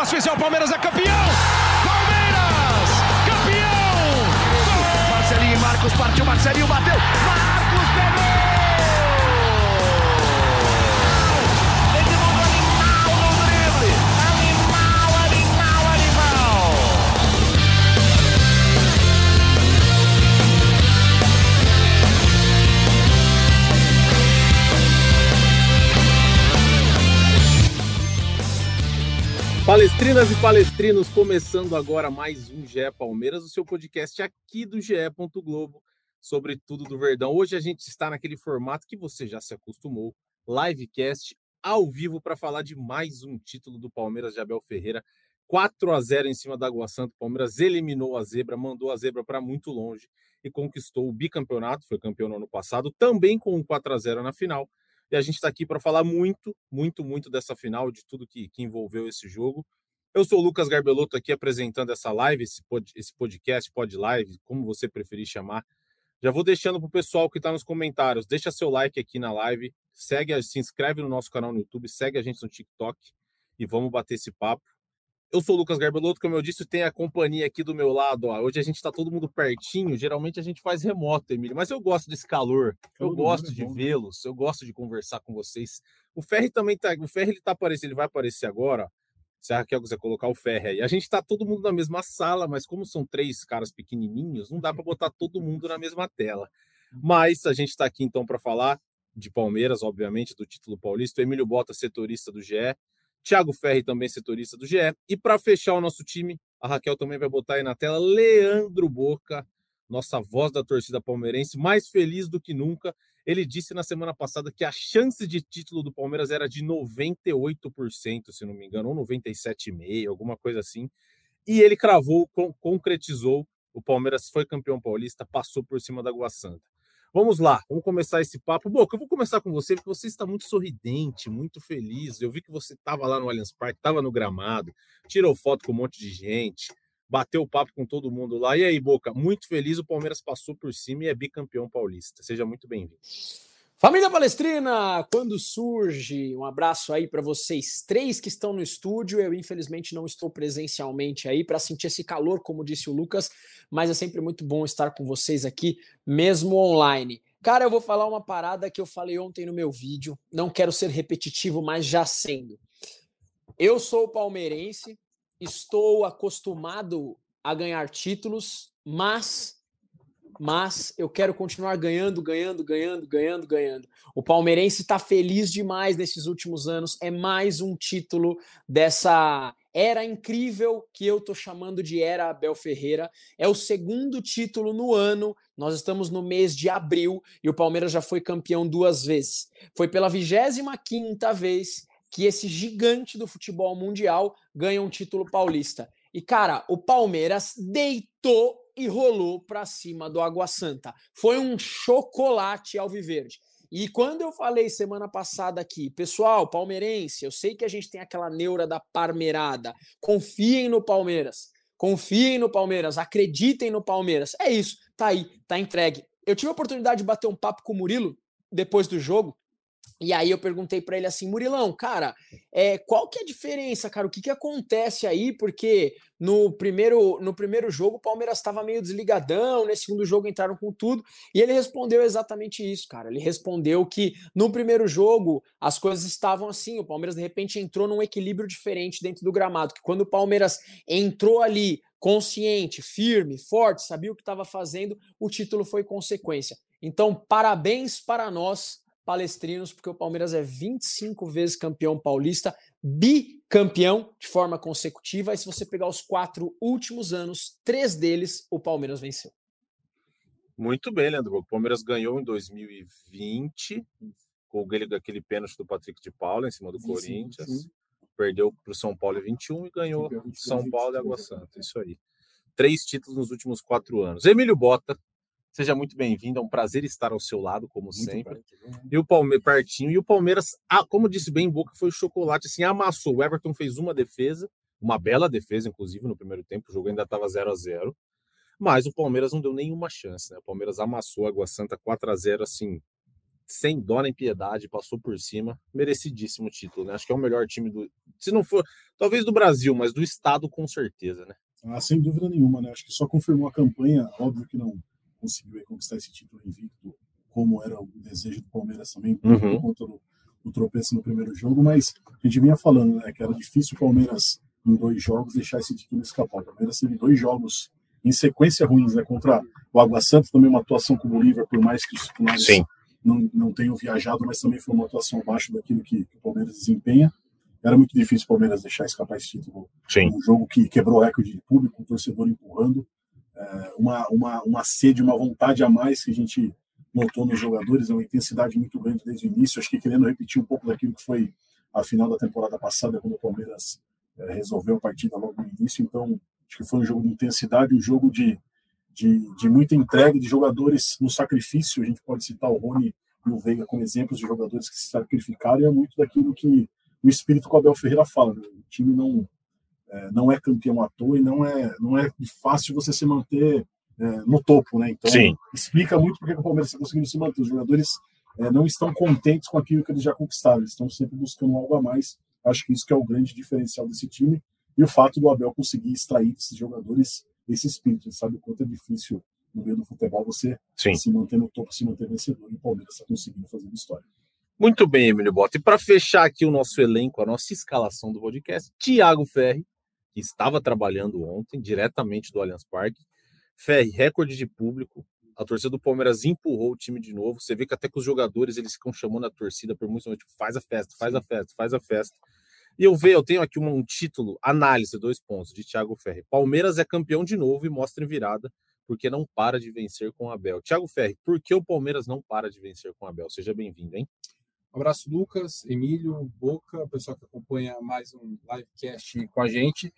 espaço oficial, Palmeiras é campeão! Palmeiras! Campeão! Marcelinho e Marcos partiu, Marcelinho bateu! Marcos pegou! Palestrinas e palestrinos, começando agora mais um GE Palmeiras, o seu podcast aqui do GE. Globo sobre tudo do Verdão. Hoje a gente está naquele formato que você já se acostumou, livecast ao vivo para falar de mais um título do Palmeiras de Abel Ferreira. 4 a 0 em cima da Água Santa. O Palmeiras eliminou a zebra, mandou a zebra para muito longe e conquistou o bicampeonato. Foi campeão no ano passado, também com um 4 a 0 na final. E a gente está aqui para falar muito, muito, muito dessa final, de tudo que, que envolveu esse jogo. Eu sou o Lucas Garbelotto aqui apresentando essa live, esse, pod, esse podcast, pod live, como você preferir chamar. Já vou deixando para o pessoal que está nos comentários, deixa seu like aqui na live, segue, se inscreve no nosso canal no YouTube, segue a gente no TikTok e vamos bater esse papo. Eu sou o Lucas Garbelotto, como eu disse, tem a companhia aqui do meu lado. Ó. Hoje a gente está todo mundo pertinho. Geralmente a gente faz remoto, Emílio, mas eu gosto desse calor. Eu Todo gosto é de né? vê-los. Eu gosto de conversar com vocês. O Ferri também tá. O Ferri ele tá aparecendo, ele vai aparecer agora. Se a Raquel quiser colocar o Ferri aí. A gente tá todo mundo na mesma sala, mas como são três caras pequenininhos, não dá para botar todo mundo na mesma tela. Mas a gente está aqui então para falar de Palmeiras, obviamente, do título paulista. O Emílio Bota, setorista do GE. Thiago Ferri, também setorista do GE. E para fechar o nosso time, a Raquel também vai botar aí na tela Leandro Boca, nossa voz da torcida palmeirense, mais feliz do que nunca. Ele disse na semana passada que a chance de título do Palmeiras era de 98%, se não me engano, ou 97,5%, alguma coisa assim. E ele cravou, con- concretizou. O Palmeiras foi campeão paulista, passou por cima da Água Santa. Vamos lá, vamos começar esse papo. Boca, eu vou começar com você, porque você está muito sorridente, muito feliz. Eu vi que você estava lá no Allianz Parque, estava no gramado, tirou foto com um monte de gente, bateu papo com todo mundo lá. E aí, Boca, muito feliz, o Palmeiras passou por cima e é bicampeão paulista. Seja muito bem-vindo. Família Palestrina, quando surge, um abraço aí para vocês três que estão no estúdio. Eu, infelizmente, não estou presencialmente aí para sentir esse calor, como disse o Lucas, mas é sempre muito bom estar com vocês aqui, mesmo online. Cara, eu vou falar uma parada que eu falei ontem no meu vídeo. Não quero ser repetitivo, mas já sendo. Eu sou palmeirense, estou acostumado a ganhar títulos, mas mas eu quero continuar ganhando, ganhando, ganhando, ganhando, ganhando. O palmeirense está feliz demais nesses últimos anos. É mais um título dessa era incrível que eu tô chamando de era Abel Ferreira. É o segundo título no ano. Nós estamos no mês de abril e o Palmeiras já foi campeão duas vezes. Foi pela 25 quinta vez que esse gigante do futebol mundial ganha um título paulista. E cara, o Palmeiras deitou e rolou para cima do Água Santa. Foi um chocolate alviverde. E quando eu falei semana passada aqui, pessoal, palmeirense, eu sei que a gente tem aquela neura da parmeirada. Confiem no Palmeiras. Confiem no Palmeiras, acreditem no Palmeiras. É isso, tá aí, tá entregue. Eu tive a oportunidade de bater um papo com o Murilo depois do jogo. E aí eu perguntei para ele assim, Murilão, cara, é, qual que é a diferença, cara? O que, que acontece aí? Porque no primeiro, no primeiro jogo o Palmeiras estava meio desligadão, nesse segundo jogo entraram com tudo, e ele respondeu exatamente isso, cara. Ele respondeu que no primeiro jogo as coisas estavam assim, o Palmeiras de repente entrou num equilíbrio diferente dentro do gramado, que quando o Palmeiras entrou ali consciente, firme, forte, sabia o que estava fazendo, o título foi consequência. Então, parabéns para nós palestrinos, porque o Palmeiras é 25 vezes campeão paulista, bicampeão de forma consecutiva. E se você pegar os quatro últimos anos, três deles o Palmeiras venceu. Muito bem, Leandro. O Palmeiras ganhou em 2020, com aquele, aquele pênalti do Patrick de Paula em cima do Sim, Corinthians. sim. Perdeu para o São Paulo em 21 e ganhou Campeão 22, São Paulo e 23, Água. Santa. Isso aí. Três títulos nos últimos quatro anos. Emílio Bota, seja muito bem-vindo. É um prazer estar ao seu lado, como Muito sempre. perto, né? E o Palmeiras pertinho. E o Palmeiras, ah, como disse bem em boca, foi o chocolate, assim, amassou. O Everton fez uma defesa, uma bela defesa, inclusive, no primeiro tempo. O jogo ainda estava 0 a 0 Mas o Palmeiras não deu nenhuma chance, né? O Palmeiras amassou a Água Santa 4 a 0 assim, sem dó nem piedade, passou por cima, merecidíssimo título, né? Acho que é o melhor time do, se não for, talvez do Brasil, mas do estado com certeza, né? Ah, sem dúvida nenhuma, né? Acho que só confirmou a campanha, óbvio que não conseguiu conquistar esse título invicto, como era o desejo do Palmeiras também, por Uhum. conta do, tropeço no primeiro jogo, mas a gente vinha falando, né, que era difícil o Palmeiras em dois jogos deixar esse título escapar. O Palmeiras teve dois jogos em sequência ruins, né, contra o Água Santa, também uma atuação com o Bolívar, por mais que os titulares não, não tenham viajado, mas também foi uma atuação abaixo daquilo que, que o Palmeiras desempenha. Era muito difícil o Palmeiras deixar escapar esse título Sim. um jogo que quebrou o recorde de público, o torcedor empurrando, uma, uma, uma sede, uma vontade a mais que a gente notou nos jogadores, é uma intensidade muito grande desde o início, acho que querendo repetir um pouco daquilo que foi a final da temporada passada, quando o Palmeiras é, resolveu a partida logo no início, então acho que foi um jogo de intensidade, um jogo de, de, de muita entrega de jogadores no sacrifício, a gente pode citar o Rony e o Veiga como exemplos de jogadores que se sacrificaram, e é muito daquilo que o espírito que o Abel Ferreira fala, né? o time não é, não é campeão à toa e não é, não é fácil você se manter é, no topo, né? Então, Sim. explica muito porque o Palmeiras está conseguindo se manter. Os jogadores é, não estão contentes com aquilo que eles já conquistaram, eles estão sempre buscando algo a mais. Acho que isso que é o grande diferencial desse time e o fato do Abel conseguir extrair desses jogadores esse espírito. Ele sabe o quanto é difícil no meio do futebol você Sim. se manter no topo, se manter vencedor. E o Palmeiras está conseguindo fazer história. Muito bem, Emílio Bota. E para fechar aqui o nosso elenco, a nossa escalação do podcast, Thiago Ferri, que estava trabalhando ontem, diretamente do Allianz Parque. Ferri, recorde de público. A torcida do Palmeiras empurrou o time de novo. Você vê que até que os jogadores eles ficam chamando a torcida por muitos momentos, tipo, faz a festa, faz a festa, faz a festa. E eu vejo, eu tenho aqui um, um título, análise, dois pontos, de Thiago Ferri. Palmeiras é campeão de novo e mostra em virada, porque não para de vencer com o Abel. Thiago Ferri, por que o Palmeiras não para de vencer com o Abel? Seja bem-vindo, hein? Um abraço, Lucas, Emílio, Boca, pessoal que acompanha mais um livecast com a gente.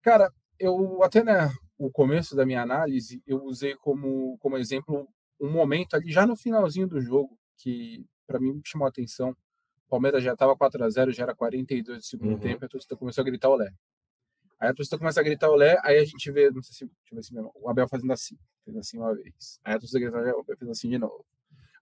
Cara, eu até né, o começo da minha análise, eu usei como, como exemplo um momento ali, já no finalzinho do jogo, que para mim me chamou a atenção. O Palmeiras já estava 4 a 0 já era 42 do segundo Uhum. tempo, a torcida começou a gritar olé. Aí a torcida começa a gritar olé, aí a gente vê, não sei se, deixa eu ver se mesmo, o Abel fazendo assim, fez assim uma vez. Aí a torcida grita olé, o Abel fez assim de novo.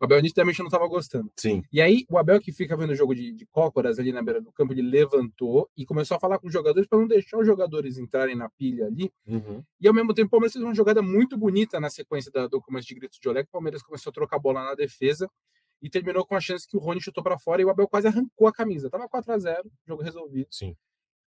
O Abel nitidamente não estava gostando. Sim. E aí, o Abel, que fica vendo o jogo de, de cócoras ali na beira do campo, ele levantou e começou a falar com os jogadores para não deixar os jogadores entrarem na pilha ali. Uhum. E ao mesmo tempo, o Palmeiras fez uma jogada muito bonita na sequência da, do começo de gritos de Olé, que o Palmeiras começou a trocar a bola na defesa e terminou com a chance que o Rony chutou para fora e o Abel quase arrancou a camisa. Tava 4 a 0 jogo resolvido. Sim.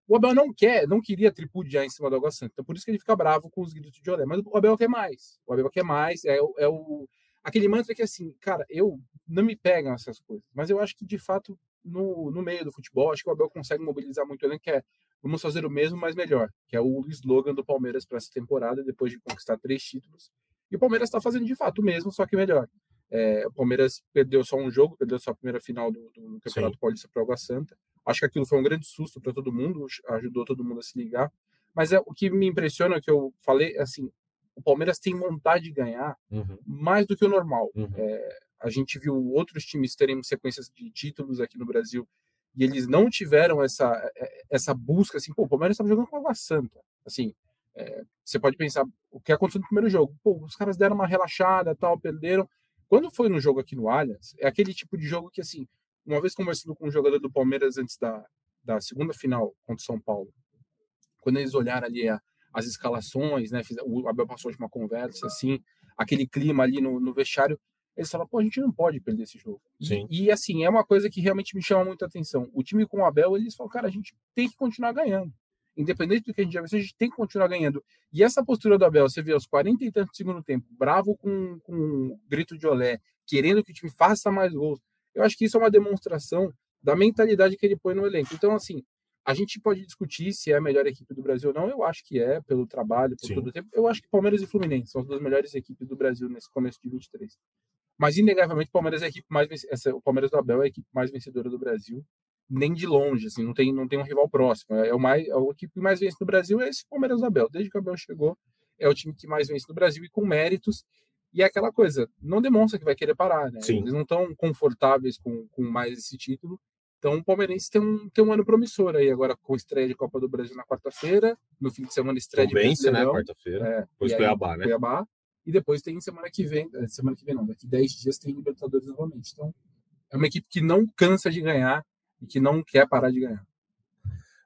O Abel não quer, não queria tripudiar em cima do Água Santa. Então, por isso que ele fica bravo com os gritos de Olé. Mas o Abel quer mais. O Abel quer mais. É, é o aquele mantra que assim, cara, eu não me pegam essas coisas. Mas eu acho que de fato no, no meio do futebol, acho que o Abel consegue mobilizar muito elenco, que é vamos fazer o mesmo, mas melhor, que é o slogan do Palmeiras para essa temporada, depois de conquistar três títulos. E o Palmeiras está fazendo de fato o mesmo, só que melhor. É, o Palmeiras perdeu só um jogo, perdeu só a primeira final do, do Campeonato Paulista para o Água Santa. Acho que aquilo foi um grande susto para todo mundo, ajudou todo mundo a se ligar. Mas é, o que me impressiona, que eu falei, é assim, o Palmeiras tem vontade de ganhar Uhum. mais do que o normal. Uhum. É, a gente viu outros times terem sequências de títulos aqui no Brasil e eles não tiveram essa, é, essa busca, assim, pô, o Palmeiras estava jogando com a Água Santa. Assim, é, você pode pensar o que aconteceu no primeiro jogo. Pô, os caras deram uma relaxada, tal, perderam. Quando foi no jogo aqui no Allianz, é aquele tipo de jogo que, assim, uma vez conversando com um jogador do Palmeiras antes da, da segunda final contra o São Paulo, quando eles olharam ali a, as escalações, né, o Abel passou de uma conversa, assim, aquele clima ali no, no vestiário, eles falaram, pô, a gente não pode perder esse jogo. E- Sim. E, assim, é uma coisa que realmente me chama muita atenção. O time com o Abel, eles falam, cara, a gente tem que continuar ganhando. Independente do que a gente já venceu, a gente tem que continuar ganhando. E essa postura do Abel, você vê aos 40 e tantos do segundo tempo, bravo com, com um grito de olé, querendo que o time faça mais gols. Eu acho que isso é uma demonstração da mentalidade que ele põe no elenco. Então, assim, a gente pode discutir se é a melhor equipe do Brasil ou não. Eu acho que é, pelo trabalho, por Sim. todo o tempo. Eu acho que Palmeiras e Fluminense são as duas melhores equipes do Brasil nesse começo de 23. Mas, inegavelmente, o Palmeiras é a equipe mais essa, o Palmeiras do Abel é a equipe mais vencedora do Brasil. Nem de longe, assim, não tem, não tem um rival próximo. É o mais, a equipe que mais vence no Brasil é esse Palmeiras do Abel. Desde que o Abel chegou, é o time que mais vence no Brasil e com méritos. E é aquela coisa, não demonstra que vai querer parar, né? Sim. Eles não estão confortáveis com, com mais esse título. Então o Palmeirense tem um, tem um ano promissor aí, agora com estreia de Copa do Brasil na quarta-feira, no fim de semana estreia Então de né? Brasileirão. Quarta-feira. É, Depois e aí, Cuiabá, né? Cuiabá. E depois tem semana que vem, eh, semana que vem não, daqui 10 dias tem Libertadores novamente. Então, é uma equipe que não cansa de ganhar e que não quer parar de ganhar.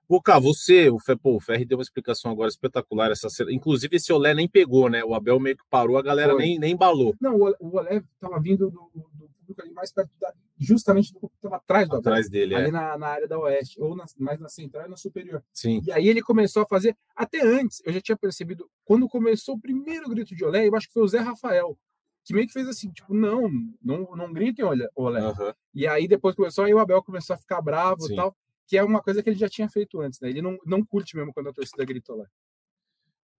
Boca, você, o, Fe, pô, o Ferri deu uma explicação agora espetacular. Essa, inclusive, esse Olé nem pegou, né? O Abel meio que parou, a galera nem, nem embalou. Não, o Olé estava vindo do, do, público ali mais perto, da, justamente do que estava atrás do Atrás dele, ali é. na, na área da oeste, ou na, mais na central e na superior. Sim. E aí ele começou a fazer, até antes, eu já tinha percebido, quando começou o primeiro grito de Olé, eu acho que foi o Zé Rafael, que meio que fez assim, tipo, não, não, não gritem Olé. Olé. Uhum. E aí depois começou, aí o Abel começou a ficar bravo e tal que é uma coisa que ele já tinha feito antes, né? Ele não, não curte mesmo quando a torcida gritou lá.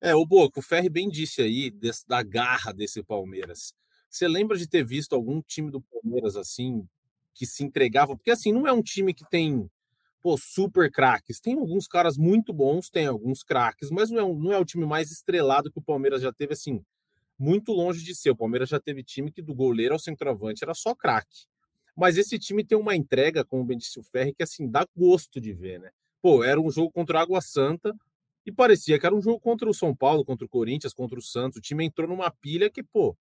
É, o Boca, o Ferri bem disse aí desse, da garra desse Palmeiras. Você lembra de ter visto algum time do Palmeiras assim que se entregava? Porque assim, não é um time que tem pô, super craques. Tem alguns caras muito bons, tem alguns craques, mas não é, não é o time mais estrelado que o Palmeiras já teve assim, muito longe de ser. O Palmeiras já teve time que do goleiro ao centroavante era só craque. Mas esse time tem uma entrega, como o disse o Ferri, que assim dá gosto de ver, né? Pô, era um jogo contra a Água Santa e parecia que era um jogo contra o São Paulo, contra o Corinthians, contra o Santos. O time entrou numa pilha que, pô,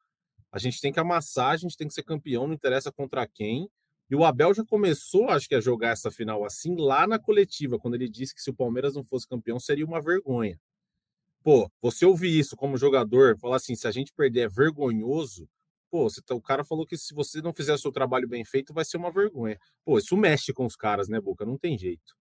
a gente tem que amassar, a gente tem que ser campeão, não interessa contra quem. E o Abel já começou, acho que, a jogar essa final assim lá na coletiva, quando ele disse que se o Palmeiras não fosse campeão seria uma vergonha. Pô, você ouvir isso como jogador, falar assim, se a gente perder é vergonhoso, Pô, você, tá, o cara falou que se você não fizer o seu trabalho bem feito, vai ser uma vergonha. Pô, isso mexe com os caras, né, Boca? Não tem jeito.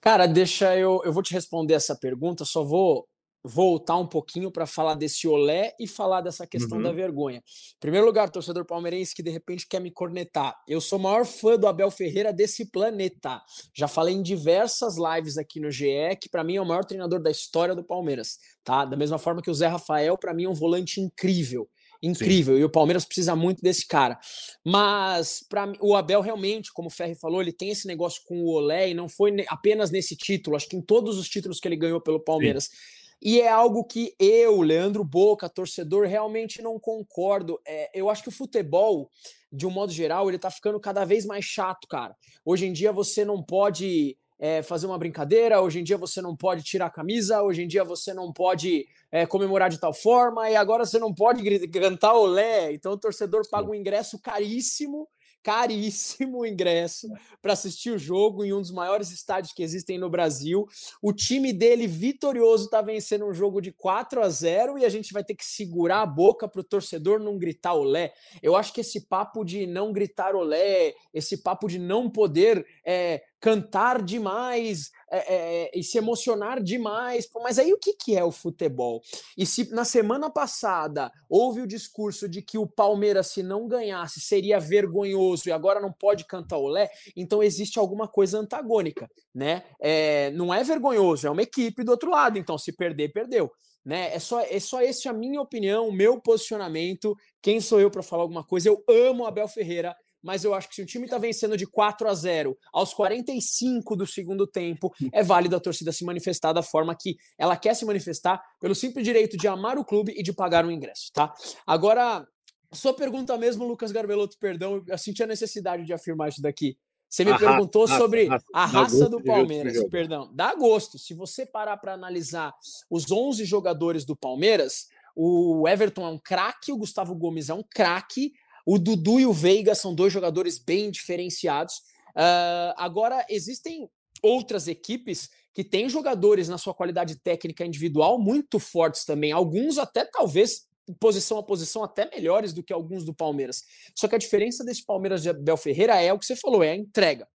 Cara, deixa eu. Eu vou te responder essa pergunta, só vou voltar um pouquinho para falar desse olé e falar dessa questão uhum. da vergonha. Em primeiro lugar, torcedor palmeirense que de repente quer me cornetar. Eu sou o maior fã do Abel Ferreira desse planeta. Já falei em diversas lives aqui no GE que para mim é o maior treinador da história do Palmeiras, tá? Da mesma forma que o Zé Rafael para mim é um volante incrível incrível. Sim. E o Palmeiras precisa muito desse cara. Mas para o Abel realmente, como o Ferri falou, ele tem esse negócio com o Olé e não foi apenas nesse título, acho que em todos os títulos que ele ganhou pelo Palmeiras. Sim. E é algo que eu, Leandro Boca, torcedor, realmente não concordo. É, eu acho que o futebol, de um modo geral, ele tá ficando cada vez mais chato, cara. Hoje em dia você não pode é, fazer uma brincadeira, hoje em dia você não pode tirar a camisa, hoje em dia você não pode é, comemorar de tal forma, e agora você não pode cantar olé. Então o torcedor paga um ingresso caríssimo caríssimo o ingresso para assistir o jogo em um dos maiores estádios que existem no Brasil. O time dele vitorioso está vencendo um jogo de 4 a 0 e a gente vai ter que segurar a boca para o torcedor não gritar olé. Eu acho que esse papo de não gritar olé, esse papo de não poder é, cantar demais é, é, e se emocionar demais. Mas aí o que, que é o futebol? E se na semana passada houve o discurso de que o Palmeiras, se não ganhasse, seria vergonhoso e agora não pode cantar olé, então existe alguma coisa antagônica, né? É, não é vergonhoso, é uma equipe do outro lado, então se perder, perdeu. Né? É só é só esse a minha opinião, o meu posicionamento. Quem sou eu para falar alguma coisa? Eu amo Abel Ferreira, mas eu acho que se o time está vencendo de 4 a 0 aos 45 do segundo tempo, é válido a torcida se manifestar da forma que ela quer se manifestar, pelo simples direito de amar o clube e de pagar o ingresso, tá? Agora, sua pergunta mesmo, Lucas Garbelotto, perdão, eu senti a necessidade de afirmar isso daqui. Você me a perguntou raça, sobre raça, a raça do Palmeiras, perdão. Dá gosto. Se você parar para analisar os 11 jogadores do Palmeiras, o Everton é um craque, o Gustavo Gomes é um craque, o Dudu e o Veiga são dois jogadores bem diferenciados. Uh, agora, existem outras equipes que têm jogadores na sua qualidade técnica individual muito fortes também. Alguns até talvez posição a posição até melhores do que alguns do Palmeiras. Só que a diferença desse Palmeiras de Abel Ferreira é o que você falou, é a entrega.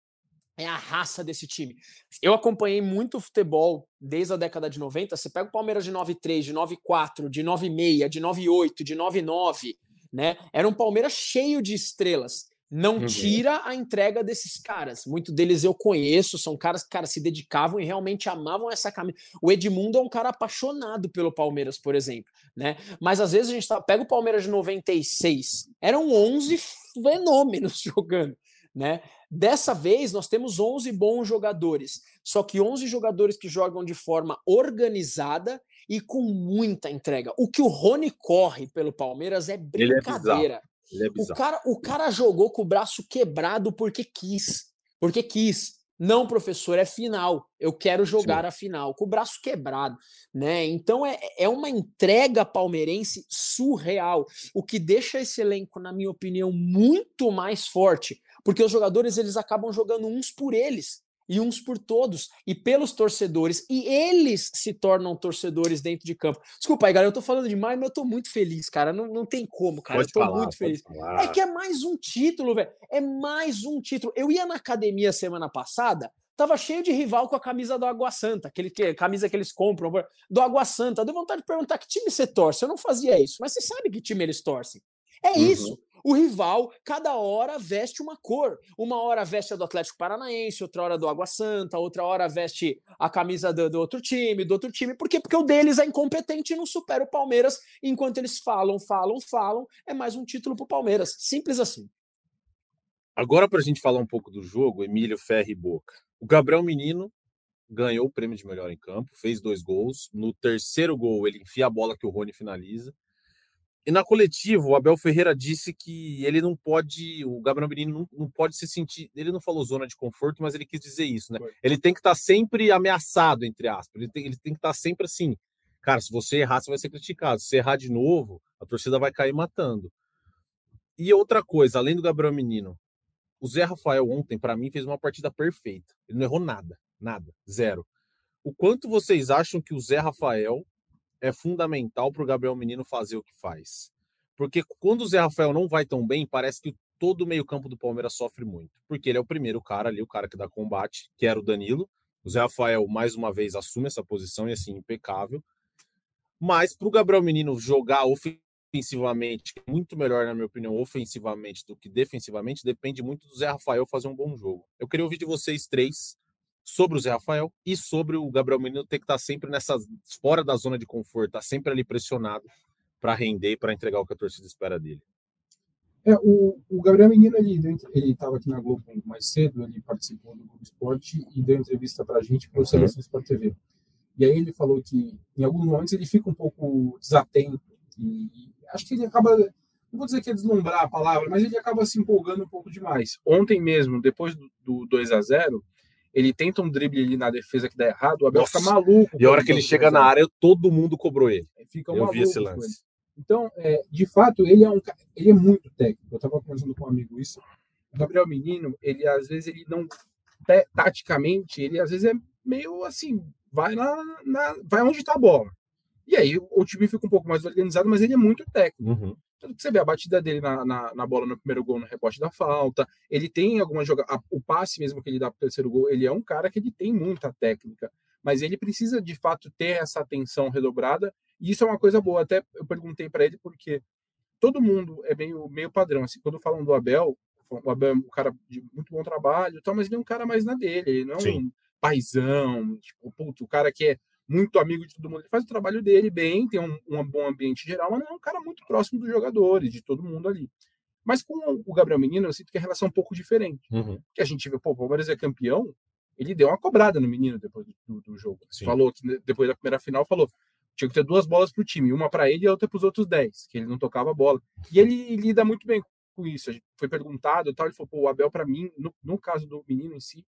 É a raça desse time. Eu acompanhei muito futebol desde a década de 90. Você pega o Palmeiras de 93, de 94, de 96, de 98, de 99 né? Era um Palmeiras cheio de estrelas. Não uhum. tira a entrega desses caras. Muito deles eu conheço, são caras que cara, se dedicavam e realmente amavam essa camisa. O Edmundo é um cara apaixonado pelo Palmeiras, por exemplo, né? Mas às vezes a gente tá, pega o Palmeiras de 96, eram 11 fenômenos jogando, né? Dessa vez nós temos 11 bons jogadores, só que 11 jogadores que jogam de forma organizada e com muita entrega. O que o Rony corre pelo Palmeiras é brincadeira. Ele é o, cara, o cara jogou com o braço quebrado porque quis. Porque quis. Não, professor, é final. Eu quero jogar Sim. a final, com o braço quebrado, né? Então é, é uma entrega palmeirense surreal, o que deixa esse elenco, na minha opinião, muito mais forte, porque os jogadores eles acabam jogando uns por eles e uns por todos e pelos torcedores e eles se tornam torcedores dentro de campo. Desculpa aí, galera, eu tô falando demais, mas eu tô muito feliz, cara. Não, não tem como, cara. Pode eu tô falar, muito feliz. Falar. É que é mais um título, velho. É mais um título. Eu ia na academia semana passada, tava cheio de rival com a camisa do Água Santa, aquele que, camisa que eles compram do Água Santa. Deu vontade de perguntar que time você torce. Eu não fazia isso, mas você sabe que time eles torcem. É uhum. isso. O rival, cada hora veste uma cor. Uma hora veste a do Atlético Paranaense, outra hora do Água Santa, outra hora veste a camisa do, do, outro time, do outro time. Por quê? Porque o deles é incompetente e não supera o Palmeiras. Enquanto eles falam, falam, falam, é mais um título para o Palmeiras. Simples assim. Agora, para a gente falar um pouco do jogo, Emílio Ferri e Boca. O Gabriel Menino ganhou o prêmio de melhor em campo, fez dois gols. No terceiro gol, ele enfia a bola que o Rony finaliza. E na coletiva, o Abel Ferreira disse que ele não pode, o Gabriel Menino não, não pode se sentir, ele não falou zona de conforto, mas ele quis dizer isso, né? Ele tem que estar tá sempre ameaçado, entre aspas, ele tem, ele tem que estar tá sempre assim, cara, se você errar, você vai ser criticado, se você errar de novo, a torcida vai cair matando. E outra coisa, além do Gabriel Menino, o Zé Rafael ontem, para mim, fez uma partida perfeita, ele não errou nada, nada, zero. O quanto vocês acham que o Zé Rafael é fundamental para o Gabriel Menino fazer o que faz. Porque quando o Zé Rafael não vai tão bem, parece que todo o meio-campo do Palmeiras sofre muito. Porque ele é o primeiro cara ali, o cara que dá combate, que era o Danilo. O Zé Rafael, mais uma vez, assume essa posição e assim, impecável. Mas para o Gabriel Menino jogar ofensivamente, muito melhor, na minha opinião, ofensivamente do que defensivamente, depende muito do Zé Rafael fazer um bom jogo. Eu queria ouvir de vocês três sobre o Zé Rafael e sobre o Gabriel Menino ter que estar tá sempre nessa fora da zona de conforto, tá sempre ali pressionado para render, para entregar o que a torcida espera dele. É, o, o Gabriel Menino ele ele estava aqui na Globo mais cedo, ele participou do Globo Esporte e deu entrevista para a gente para o Seleção uhum. Sport TV. E aí ele falou que em alguns momentos ele fica um pouco desatento e, e acho que ele acaba não vou dizer que é deslumbrar a palavra, mas ele acaba se empolgando um pouco demais. Ontem mesmo, depois do, do 2 a 0 ele tenta um drible ali na defesa que dá errado, o Abel Nossa. fica maluco. E a hora que ele chega na área, todo mundo cobrou ele. Fica Eu vi esse lance. Então, é, de fato, ele é um ele é muito técnico. Eu estava conversando com um amigo isso. O Gabriel Menino, ele às vezes ele não taticamente, ele às vezes é meio assim, vai na, na vai onde está a bola. E aí o time fica um pouco mais organizado, mas ele é muito técnico. Uhum. Você vê a batida dele na, na, na, bola no primeiro gol, no rebote da falta. Ele tem alguma jogada. O passe mesmo que ele dá para o terceiro gol, ele é um cara que ele tem muita técnica. Mas ele precisa, de fato, ter essa atenção redobrada. E isso é uma coisa boa. Até eu perguntei para ele, porque todo mundo é meio, meio padrão. Assim, quando falam do Abel, o Abel é um cara de muito bom trabalho, tal, mas ele é um cara mais na dele. Ele não é um paizão, tipo, puto, o cara que é muito amigo de todo mundo. Ele faz o trabalho dele bem, tem um, um bom ambiente geral, mas não é um cara muito próximo dos jogadores, de todo mundo ali. Mas com o Gabriel Menino, eu sinto que a relação é um pouco diferente. Uhum. Que a gente vê, pô, o Palmeiras é campeão, ele deu uma cobrada no menino depois do, do jogo. Sim. Falou que depois da primeira final, falou tinha que ter duas bolas para o time, uma para ele e outra para os outros dez, que ele não tocava a bola. E ele lida muito bem com isso. Foi perguntado, tal, ele falou, pô, o Abel, para mim, no, no, caso do menino em si,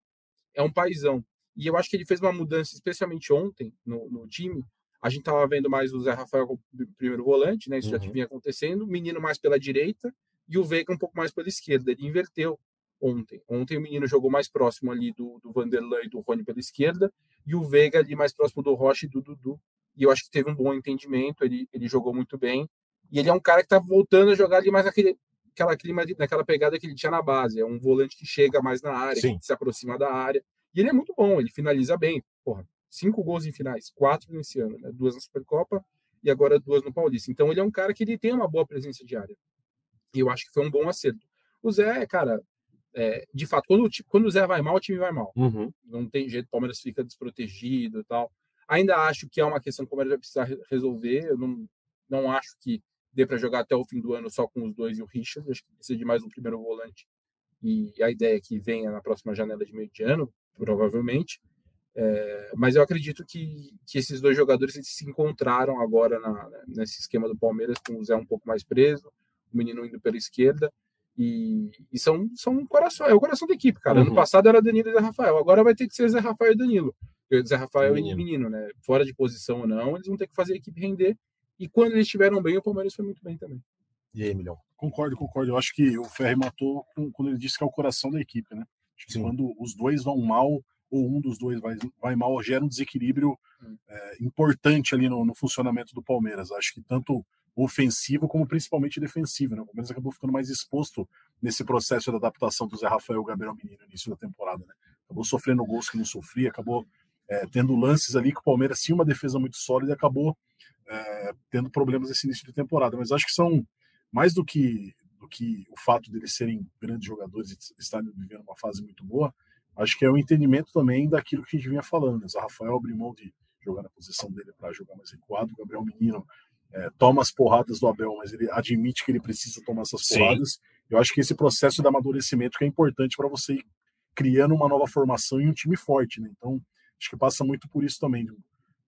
é um paizão. E eu acho que ele fez uma mudança, especialmente ontem, no, no time. A gente estava vendo mais o Zé Rafael como primeiro volante, né? Isso uhum. já vinha acontecendo. Menino mais pela direita e o Veiga um pouco mais pela esquerda. Ele inverteu ontem. Ontem o menino jogou mais próximo ali do, do Vanderlan e do Rony pela esquerda e o Veiga ali mais próximo do Rocha e do Dudu. E eu acho que teve um bom entendimento, ele, ele jogou muito bem. E ele é um cara que está voltando a jogar ali mais naquele, aquela clima, naquela pegada que ele tinha na base. É um volante que chega mais na área, Sim. que se aproxima da área. E ele é muito bom, ele finaliza bem. Porra, cinco gols em finais, quatro nesse ano, né? duas na Supercopa e agora duas no Paulista. Então ele é um cara que ele tem uma boa presença diária. E eu acho que foi um bom acerto. O Zé, cara, é, de fato, quando, quando o Zé vai mal, o time vai mal. Uhum. Não tem jeito, o Palmeiras fica desprotegido e tal. Ainda acho que é uma questão que o Palmeiras vai precisar resolver. Eu não, não acho que dê para jogar até o fim do ano só com os dois e o Richard. Acho que precisa de mais um primeiro volante. E a ideia é que venha na próxima janela de meio de ano provavelmente. É, mas eu acredito que, que esses dois jogadores se encontraram agora na, nesse esquema do Palmeiras, com o Zé um pouco mais preso, o menino indo pela esquerda. E, e são, são coração, é o coração da equipe, cara. Uhum. Ano passado era Danilo e Zé Rafael, agora vai ter que ser Zé Rafael e Danilo. Zé Rafael Menino. e menino, né? Fora de posição ou não, eles vão ter que fazer a equipe render. E quando eles estiveram bem, o Palmeiras foi muito bem também. E aí, Milhão? Concordo, concordo. Eu acho que o Ferri matou quando ele disse que é o coração da equipe, né? Sim. quando os dois vão mal, ou um dos dois vai, vai mal, gera um desequilíbrio Hum. é, importante ali no, no funcionamento do Palmeiras. Acho que tanto ofensivo como principalmente defensivo, né? O Palmeiras acabou ficando mais exposto nesse processo de adaptação do Zé Rafael Gabriel Menino no início da temporada, né? Acabou sofrendo gols que não sofria, acabou é, tendo lances ali que o Palmeiras tinha uma defesa muito sólida e acabou é, tendo problemas nesse início de temporada. Mas acho que são mais do que que o fato deles serem grandes jogadores e estarem vivendo uma fase muito boa, acho que é o entendimento também daquilo que a gente vinha falando. Né? O Rafael abriu mão de jogar na posição dele para jogar mais recuado, o Gabriel Menino é, toma as porradas do Abel, mas ele admite que ele precisa tomar essas Sim. porradas. Eu acho que esse processo de amadurecimento que é importante para você ir criando uma nova formação e um time forte. Né? Então, acho que passa muito por isso também.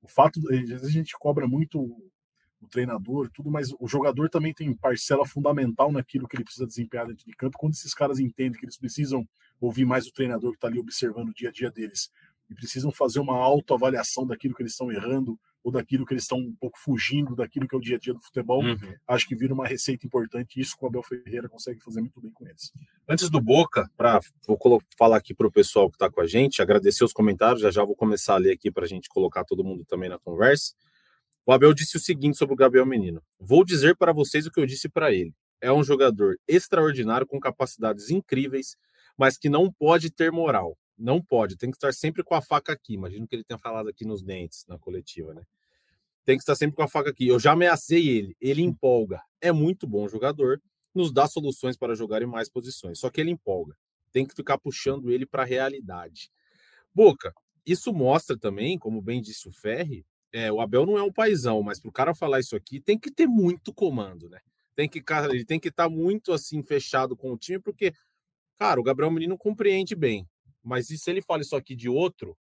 O fato, às vezes a gente cobra muito o treinador, tudo, mas o jogador também tem parcela fundamental naquilo que ele precisa desempenhar dentro de campo. Quando esses caras entendem que eles precisam ouvir mais o treinador que está ali observando o dia a dia deles e precisam fazer uma autoavaliação daquilo que eles estão errando ou daquilo que eles estão um pouco fugindo daquilo que é o dia a dia do futebol, Uhum. acho que vira uma receita importante e isso que o Abel Ferreira consegue fazer muito bem com eles. Antes do Boca, para vou falar aqui para o pessoal que está com a gente, agradecer os comentários, já já vou começar a ler aqui para a gente colocar todo mundo também na conversa. O Abel disse o seguinte sobre o Gabriel Menino: Vou dizer para vocês o que eu disse para ele. É um jogador extraordinário com capacidades incríveis, mas que não pode ter moral. Não pode, tem que estar sempre com a faca aqui. Imagino que ele tenha falado aqui nos dentes na coletiva, né? Tem que estar sempre com a faca aqui. Eu já ameacei ele, ele empolga. É muito bom jogador, nos dá soluções para jogar em mais posições. Só que ele empolga. Tem que ficar puxando ele para a realidade. Boca, isso mostra também, como bem disse o Ferri, é, o Abel não é um paizão, mas para o cara falar isso aqui tem que ter muito comando, né? Tem que, cara, ele tem que estar muito assim fechado com o time, porque, cara, o Gabriel Menino compreende bem. Mas se ele fala isso aqui de outro,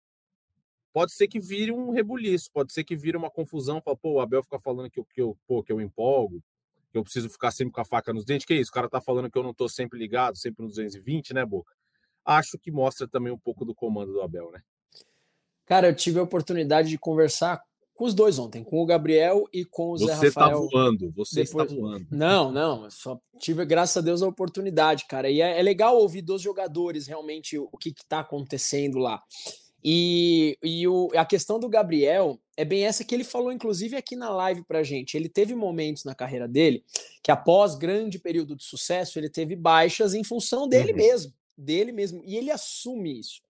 pode ser que vire um rebuliço, pode ser que vire uma confusão, fala, pô, o Abel fica falando que eu, que eu, pô, que eu empolgo, que eu preciso ficar sempre com a faca nos dentes. Que isso? O cara tá falando que eu não tô sempre ligado, sempre no 220, né, Boca? Acho que mostra também um pouco do comando do Abel, né? Cara, eu tive a oportunidade de conversar com os dois ontem, com o Gabriel e com o Zé Você tá Rafael. voando, você depois- está voando. Não, não, só tive, graças a Deus, a oportunidade, cara. E é, é legal ouvir dos jogadores realmente o, o que está acontecendo lá. E, e o- a questão do Gabriel é bem essa que ele falou, inclusive, aqui na live pra gente. Ele teve momentos na carreira dele que, após grande período de sucesso, ele teve baixas em função dele Uhum. mesmo. Dele mesmo. E ele assume isso.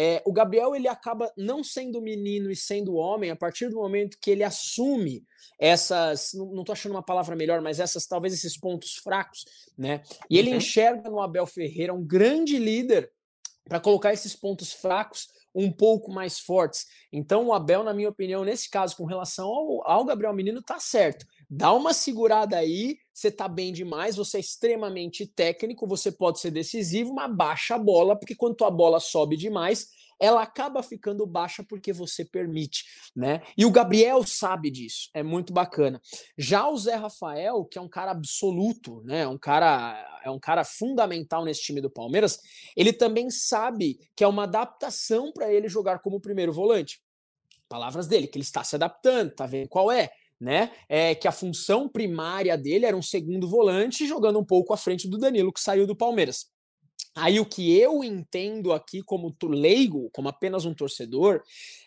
É, o Gabriel ele acaba não sendo menino e sendo homem a partir do momento que ele assume essas, não, tô achando uma palavra melhor, mas essas talvez esses pontos fracos, né? E ele Uhum. enxerga no Abel Ferreira um grande líder para colocar esses pontos fracos um pouco mais fortes. Então o Abel, na minha opinião, nesse caso com relação ao, ao Gabriel Menino, tá certo. Dá uma segurada aí, você tá bem demais, você é extremamente técnico, você pode ser decisivo, mas baixa a bola, porque quando a bola sobe demais, ela acaba ficando baixa porque você permite, né? E o Gabriel sabe disso, é muito bacana. Já o Zé Rafael, que é um cara absoluto, né? Um cara é um cara fundamental nesse time do Palmeiras, ele também sabe que é uma adaptação para ele jogar como primeiro volante. Palavras dele, que ele está se adaptando, tá vendo qual é, né? É que a função primária dele era um segundo volante, jogando um pouco à frente do Danilo, que saiu do Palmeiras. Aí o que eu entendo aqui como leigo, como apenas um torcedor,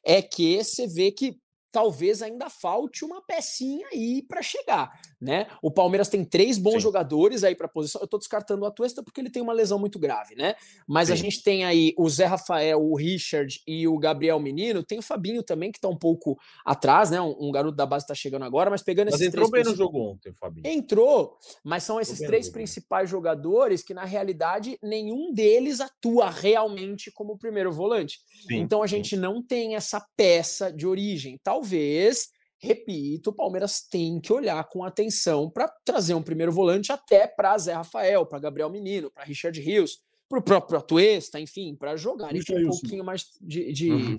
é que você vê que talvez ainda falte uma pecinha aí para chegar, né? O Palmeiras tem três bons Sim. jogadores aí para posição. Eu tô descartando o Atuesta porque ele tem uma lesão muito grave, né? Mas a Sim. gente tem aí o Zé Rafael, o Richard e o Gabriel Menino. Tem o Fabinho também que tá um pouco atrás, né? Um, um garoto da base tá chegando agora, mas pegando Mas esses entrou três bem no jogo ontem, Fabinho. Entrou, mas são esses três principais jogadores que, na realidade, nenhum deles atua realmente como primeiro volante. Sim, então a gente não tem essa peça de origem. Talvez, repito, o Palmeiras tem que olhar com atenção para trazer um primeiro volante até para Zé Rafael, para Gabriel Menino, para Richard Rios, para o próprio Atuesta, enfim, para E com um pouquinho mais de. de- Uhum.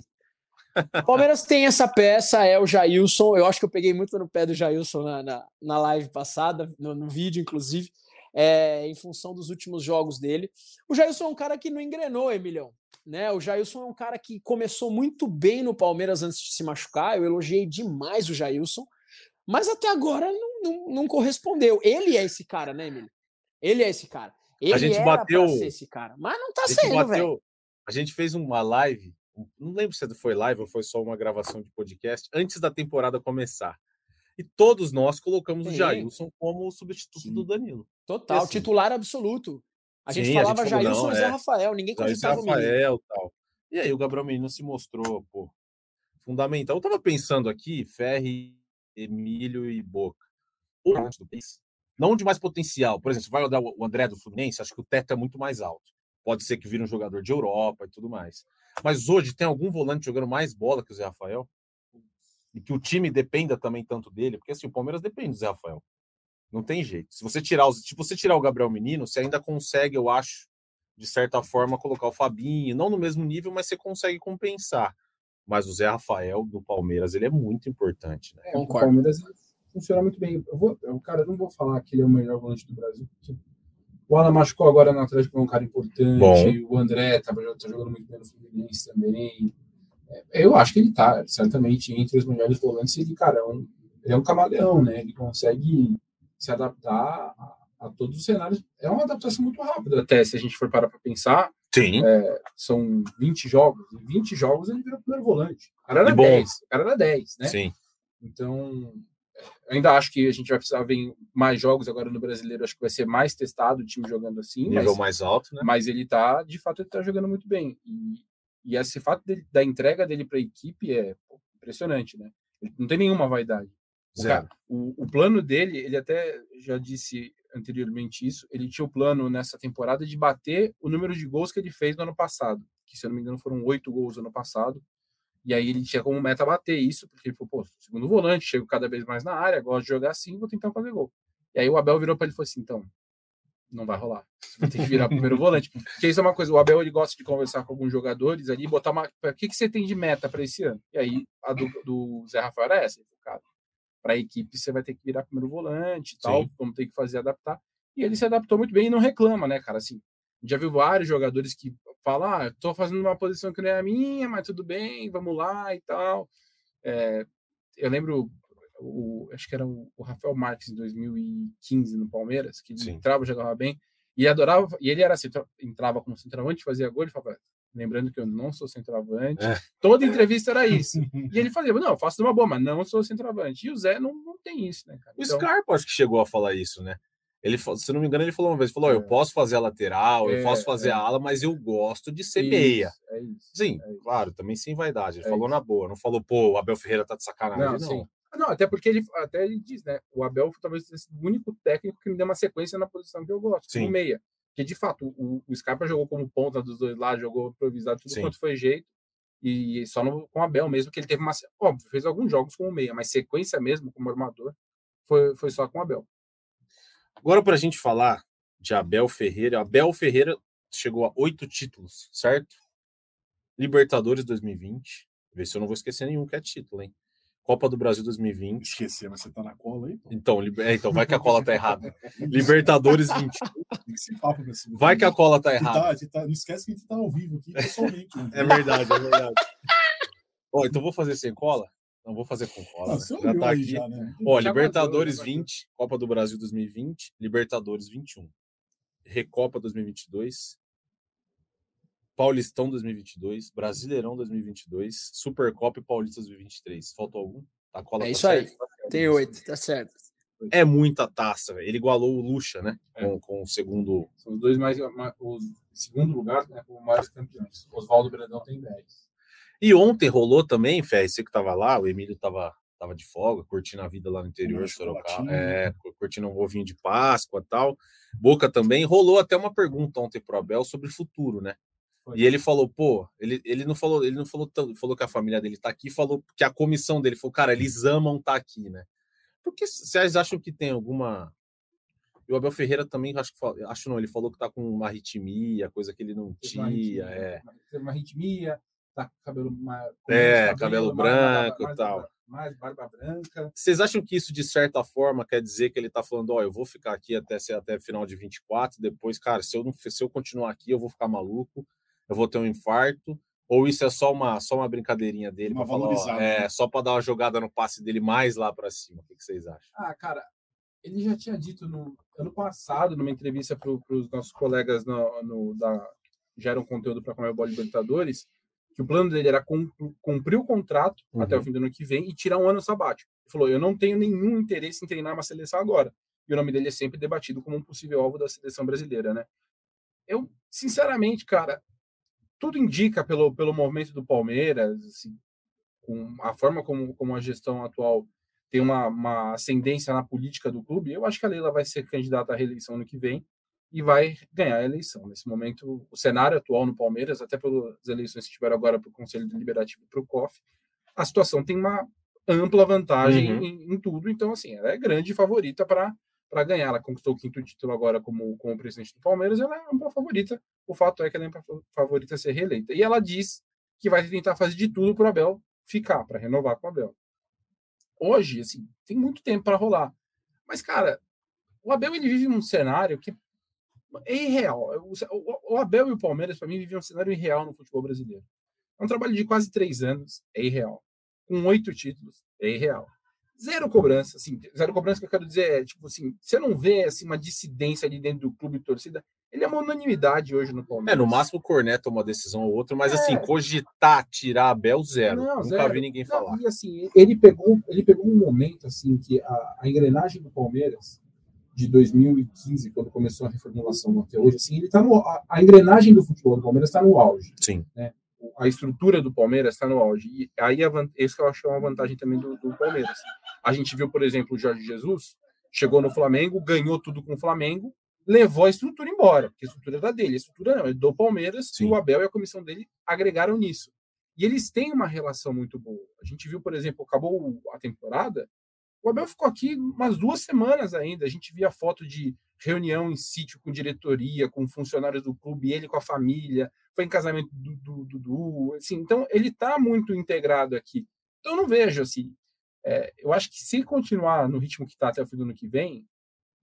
O Palmeiras tem essa peça, é o Jailson. Eu acho que eu peguei muito no pé do Jailson na, na, na live passada, no, no vídeo, inclusive. É, em função dos últimos jogos dele. O Jailson é um cara que não engrenou, Emilhão. Né? O Jailson é um cara que começou muito bem no Palmeiras antes de se machucar. Eu elogiei demais o Jailson, mas até agora não, não, não correspondeu. Ele é esse cara, né, Emílio? Ele é esse cara. Ele a gente era bateu. esse cara, mas não tá a gente sendo, velho. bateu. A gente fez uma live, não lembro se foi live ou foi só uma gravação de podcast, antes da temporada começar. E todos nós colocamos o Sim. Jailson como o substituto Sim. do Danilo. Total, assim, titular absoluto. A gente sim, a falava gente falou, Jailson e Zé é. Rafael, ninguém cogitava o. Rafael e tal. E aí o Gabriel Menino se mostrou, pô, fundamental. Eu tava pensando aqui, Ferri, Emílio e Boca. O país, não de mais potencial. Por exemplo, se vai olhar o André do Fluminense, acho que o teto é muito mais alto. Pode ser que vire um jogador de Europa e tudo mais. Mas hoje tem algum volante jogando mais bola que o Zé Rafael? E que o time dependa também tanto dele, porque assim, o Palmeiras depende do Zé Rafael. Não tem jeito. Se você tirar os, se você tirar o Gabriel Menino, você ainda consegue, eu acho, de certa forma, colocar o Fabinho, não no mesmo nível, mas você consegue compensar. Mas o Zé Rafael do Palmeiras, ele é muito importante, né? É. O Palmeiras funciona muito bem. Eu vou, eu, cara, eu não vou falar que ele é o melhor volante do Brasil, porque o Alan machucou agora no Atlético, é um cara importante. Bom. O André tá, tá jogando muito bem no Fluminense também. É, eu acho que ele tá, certamente, entre os melhores volantes. Ele, cara, é um, ele é um camaleão, né? Ele consegue se adaptar a, a todos os cenários. É uma adaptação muito rápida, até se a gente for parar para pensar. Sim. São 20 jogos. Em 20 jogos ele virou primeiro volante. O cara era E bom. 10. O cara era 10, né? Sim. Então, ainda acho que a gente vai precisar ver mais jogos agora no brasileiro. Acho que vai ser mais testado o time jogando assim. Nível Mas, mais alto, né? mas ele tá, de fato, ele tá jogando muito bem. E, e esse fato dele- da entrega dele para a equipe é pô, impressionante, né? Ele não tem nenhuma vaidade. O, cara- o, o plano dele, ele até já disse anteriormente isso, ele tinha o plano nessa temporada de bater o número de gols que ele fez no ano passado, que se eu não me engano foram oito gols no ano passado, e aí ele tinha como meta bater isso, porque ele falou, pô, segundo volante, chego cada vez mais na área, gosto de jogar assim, vou tentar fazer gol. E aí o Abel virou para ele e falou assim, então, não vai rolar, você vai ter que virar primeiro volante, porque isso é uma coisa, o Abel ele gosta de conversar com alguns jogadores ali, botar uma, o que, que você tem de meta para esse ano? E aí a do, do Zé Rafael era essa, cara, para a equipe você vai ter que virar primeiro volante e tal, Sim. vamos ter que fazer adaptar. E ele se adaptou muito bem e não reclama, né, cara? Assim, já viu vários jogadores que falam, ah, tô fazendo uma posição que não é a minha, mas tudo bem, vamos lá e tal. É, eu lembro, o, acho que era o, o Rafael Marques em 2015 no Palmeiras, que Sim. entrava, jogava bem, e adorava, e ele era assim, entrava como centroavante, fazia gol, ele falava, lembrando que eu não sou centroavante, É. toda entrevista era isso. E ele fazia, não, eu faço de uma boa, mas não sou centroavante. E o Zé não, não tem isso, né, cara? O Então, Scarpa acho que chegou a falar isso, né? Ele, se não me engano, ele falou uma vez, falou, "Ó, eu É. posso fazer a lateral, eu É, posso fazer é. a ala, mas eu gosto de ser isso, meia. É isso. Sim, é claro, também sem vaidade. Ele É falou isso. na boa, não falou, pô, o Abel Ferreira tá de sacanagem. Não, Não, sim. Não, até porque ele até ele diz, né? O Abel talvez sido o único técnico que me deu uma sequência na posição que eu gosto, Sim. como meia. Porque, de fato, o, o Scarpa jogou como ponta dos dois lados, jogou improvisado, tudo Sim. quanto foi jeito. E só no, com o Abel mesmo, que ele teve uma. Óbvio, fez alguns jogos como meia, mas sequência mesmo, como armador, foi, foi só com o Abel. Agora, para a gente falar de Abel Ferreira, Abel Ferreira chegou a oito títulos, certo? Libertadores 2020. Vê se eu não vou esquecer nenhum que é título, hein? Copa do Brasil 2020. Esquecer, mas você tá na cola aí, pô. Então, é, então vai que a cola tá errada. Libertadores 20. Tem que ser papo pra cima. Vai que a cola tá errada. tá- tá- Não esquece que a gente tá ao vivo aqui pessoalmente. né? É verdade, é verdade. Ó, então vou fazer sem cola? Não vou fazer com cola. Não, né? Já tá aqui. já, né? Ó, Libertadores guardou, já 20, Copa do Brasil 2020, Libertadores 21, Recopa 2022, Paulistão 2022, Brasileirão 2022, Supercopa e Paulista 2023. Faltou algum? A cola É tá isso aí. certa? Tem oito, tá certo. É muita taça, velho. Ele igualou o Lucha, né? É. Com, com o segundo. São os dois mais. ma- Os em segundo lugar, né? Como maiores campeões. Oswaldo Brandão tem 10. E ontem rolou também, Fé, você que tava lá, o Emílio tava, tava de folga, curtindo a vida lá no interior de Sorocaba, é, curtindo um ovinho de Páscoa e tal. Boca também. Rolou até uma pergunta ontem pro Abel sobre futuro, né? Foi. E ele falou, pô, ele, ele não falou, ele não falou tanto, falou que a família dele tá aqui, falou que a comissão dele falou, cara, eles amam estar aqui, né? Porque vocês acham que tem alguma. E o Abel Ferreira também, acho que acho não, ele falou que tá com uma arritmia, coisa que ele não Teve uma tinha, arritmia, é. Uma arritmia, tá com cabelo mais. É, cabelo mais- branco e tal. mais barba branca. Vocês acham que isso, de certa forma, quer dizer que ele tá falando, ó, eu vou ficar aqui até até final de 24, depois, cara, se eu, não, se eu continuar aqui, eu vou ficar maluco, eu vou ter um infarto, ou isso é só uma, só uma brincadeirinha dele para falar, ó, é, né? só para dar uma jogada no passe dele mais lá para cima? O que, que vocês acham? Ah, cara, ele já tinha dito no ano passado, numa entrevista para os nossos colegas no, no- da geram conteúdo para a Comebol Libertadores, que o plano dele era cum- cumprir o contrato Uhum. até o fim do ano que vem e tirar um ano sabático. Ele falou: Eu não tenho nenhum interesse em treinar uma seleção agora. E o nome dele é sempre debatido como um possível alvo da seleção brasileira, né? Eu, sinceramente, cara, tudo indica pelo, pelo movimento do Palmeiras, assim, com a forma como, como a gestão atual tem uma, uma ascendência na política do clube, eu acho que a Leila vai ser candidata à reeleição no que vem e vai ganhar a eleição. Nesse momento, o cenário atual no Palmeiras, até pelas eleições que tiveram agora para o Conselho Deliberativo e para o COF, a situação tem uma ampla vantagem Uhum. em, em tudo. Então, assim, ela é grande favorita para para ganhar. Ela conquistou o quinto título agora como, como presidente do Palmeiras, ela é uma favorita. O fato é que ela é uma favorita a ser reeleita. E ela diz que vai tentar fazer de tudo para o Abel ficar, para renovar com o Abel. Hoje, assim, tem muito tempo para rolar. Mas, cara, o Abel ele vive num cenário que é irreal. O, Abel e o Palmeiras, para mim, vivem um cenário irreal no futebol brasileiro. É um trabalho de quase três anos, é irreal. Com oito títulos, é irreal. Zero cobrança, assim, zero cobrança que eu quero dizer é, tipo assim, você não vê assim, uma dissidência ali dentro do clube e torcida. Ele é uma unanimidade hoje no É, Palmeiras. no máximo o Corneta uma decisão ou outra, mas É. assim, cogitar tirar a Bel, zero. Não, Nunca zero. vi ninguém Não, falar. e assim, ele pegou, ele pegou um momento assim que a, a engrenagem do Palmeiras de 2015, quando começou a reformulação até hoje, assim, ele tá no a, a engrenagem do futebol do Palmeiras está no auge. Sim. A estrutura do Palmeiras está no auge. E aí isso que eu acho é uma vantagem também do, do Palmeiras. A gente viu, por exemplo, o Jorge Jesus chegou no Flamengo, ganhou tudo com o Flamengo, levou a estrutura embora, porque a estrutura era dele, a estrutura não, é do Palmeiras, Sim. e o Abel e a comissão dele agregaram nisso. E eles têm uma relação muito boa. A gente viu, por exemplo, acabou a temporada, o Abel ficou aqui umas duas semanas ainda. A gente via foto de reunião em sítio com diretoria, com funcionários do clube, ele com a família, foi em casamento do Dudu. Assim, então, ele está muito integrado aqui. Então, eu não vejo assim. é, eu acho que se continuar no ritmo que está até o fim do ano que vem,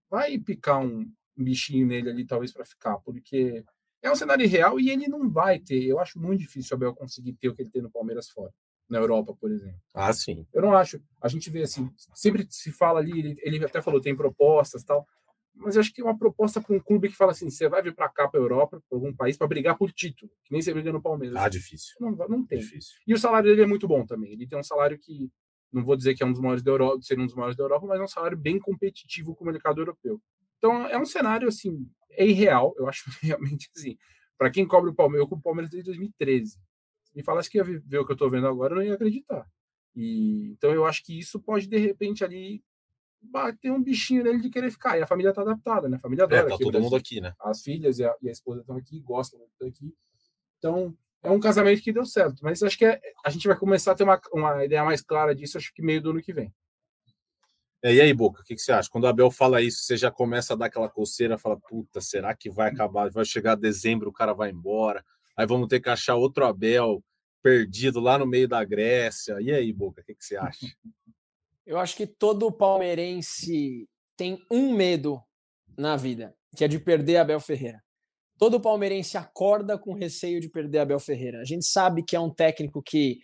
vai picar um, um bichinho nele ali, talvez, para ficar, porque é um cenário real e ele não vai ter. Eu acho muito difícil o Abel conseguir ter o que ele tem no Palmeiras fora, na Europa, por exemplo. Ah, sim. Eu não acho. A gente vê assim, sempre se fala ali, ele, ele até falou, tem propostas tal. Mas eu acho que uma proposta para um clube que fala assim: você vai vir para cá, para a Europa, para algum país, para brigar por título, que nem você briga no Palmeiras. Ah, difícil. não, não tem. Difícil. E o salário dele é muito bom também. Ele tem um salário que, não vou dizer que é um dos maiores da Europa, ser um dos maiores da Europa, mas é um salário bem competitivo com o mercado europeu. Então é um cenário assim, é irreal. Eu acho realmente assim. Para quem cobre o Palmeiras, eu cobro o Palmeiras desde 2013. Se me falasse que ia ver o que eu estou vendo agora, eu não ia acreditar. E, então eu acho que isso pode, de repente, ali bater um bichinho nele de querer ficar. E a família está adaptada, né? A família adora É, tá aqui todo Brasil mundo aqui, né? as filhas e a, e a esposa estão aqui, gostam muito daqui. Então, é um casamento que deu certo. Mas acho que é- a gente vai começar a ter uma, uma ideia mais clara disso, acho que meio do ano que vem. É, e aí, Boca, o que, que você acha? Quando o Abel fala isso, você já começa a dar aquela coceira, fala, puta, será que vai acabar? Vai chegar dezembro, o cara vai embora, aí vamos ter que achar outro Abel perdido lá no meio da Grécia. E aí, Boca, o que, que você acha? Eu acho que todo palmeirense tem um medo na vida, que é de perder Abel Ferreira. Todo palmeirense acorda com receio de perder Abel Ferreira. A gente sabe que é um técnico que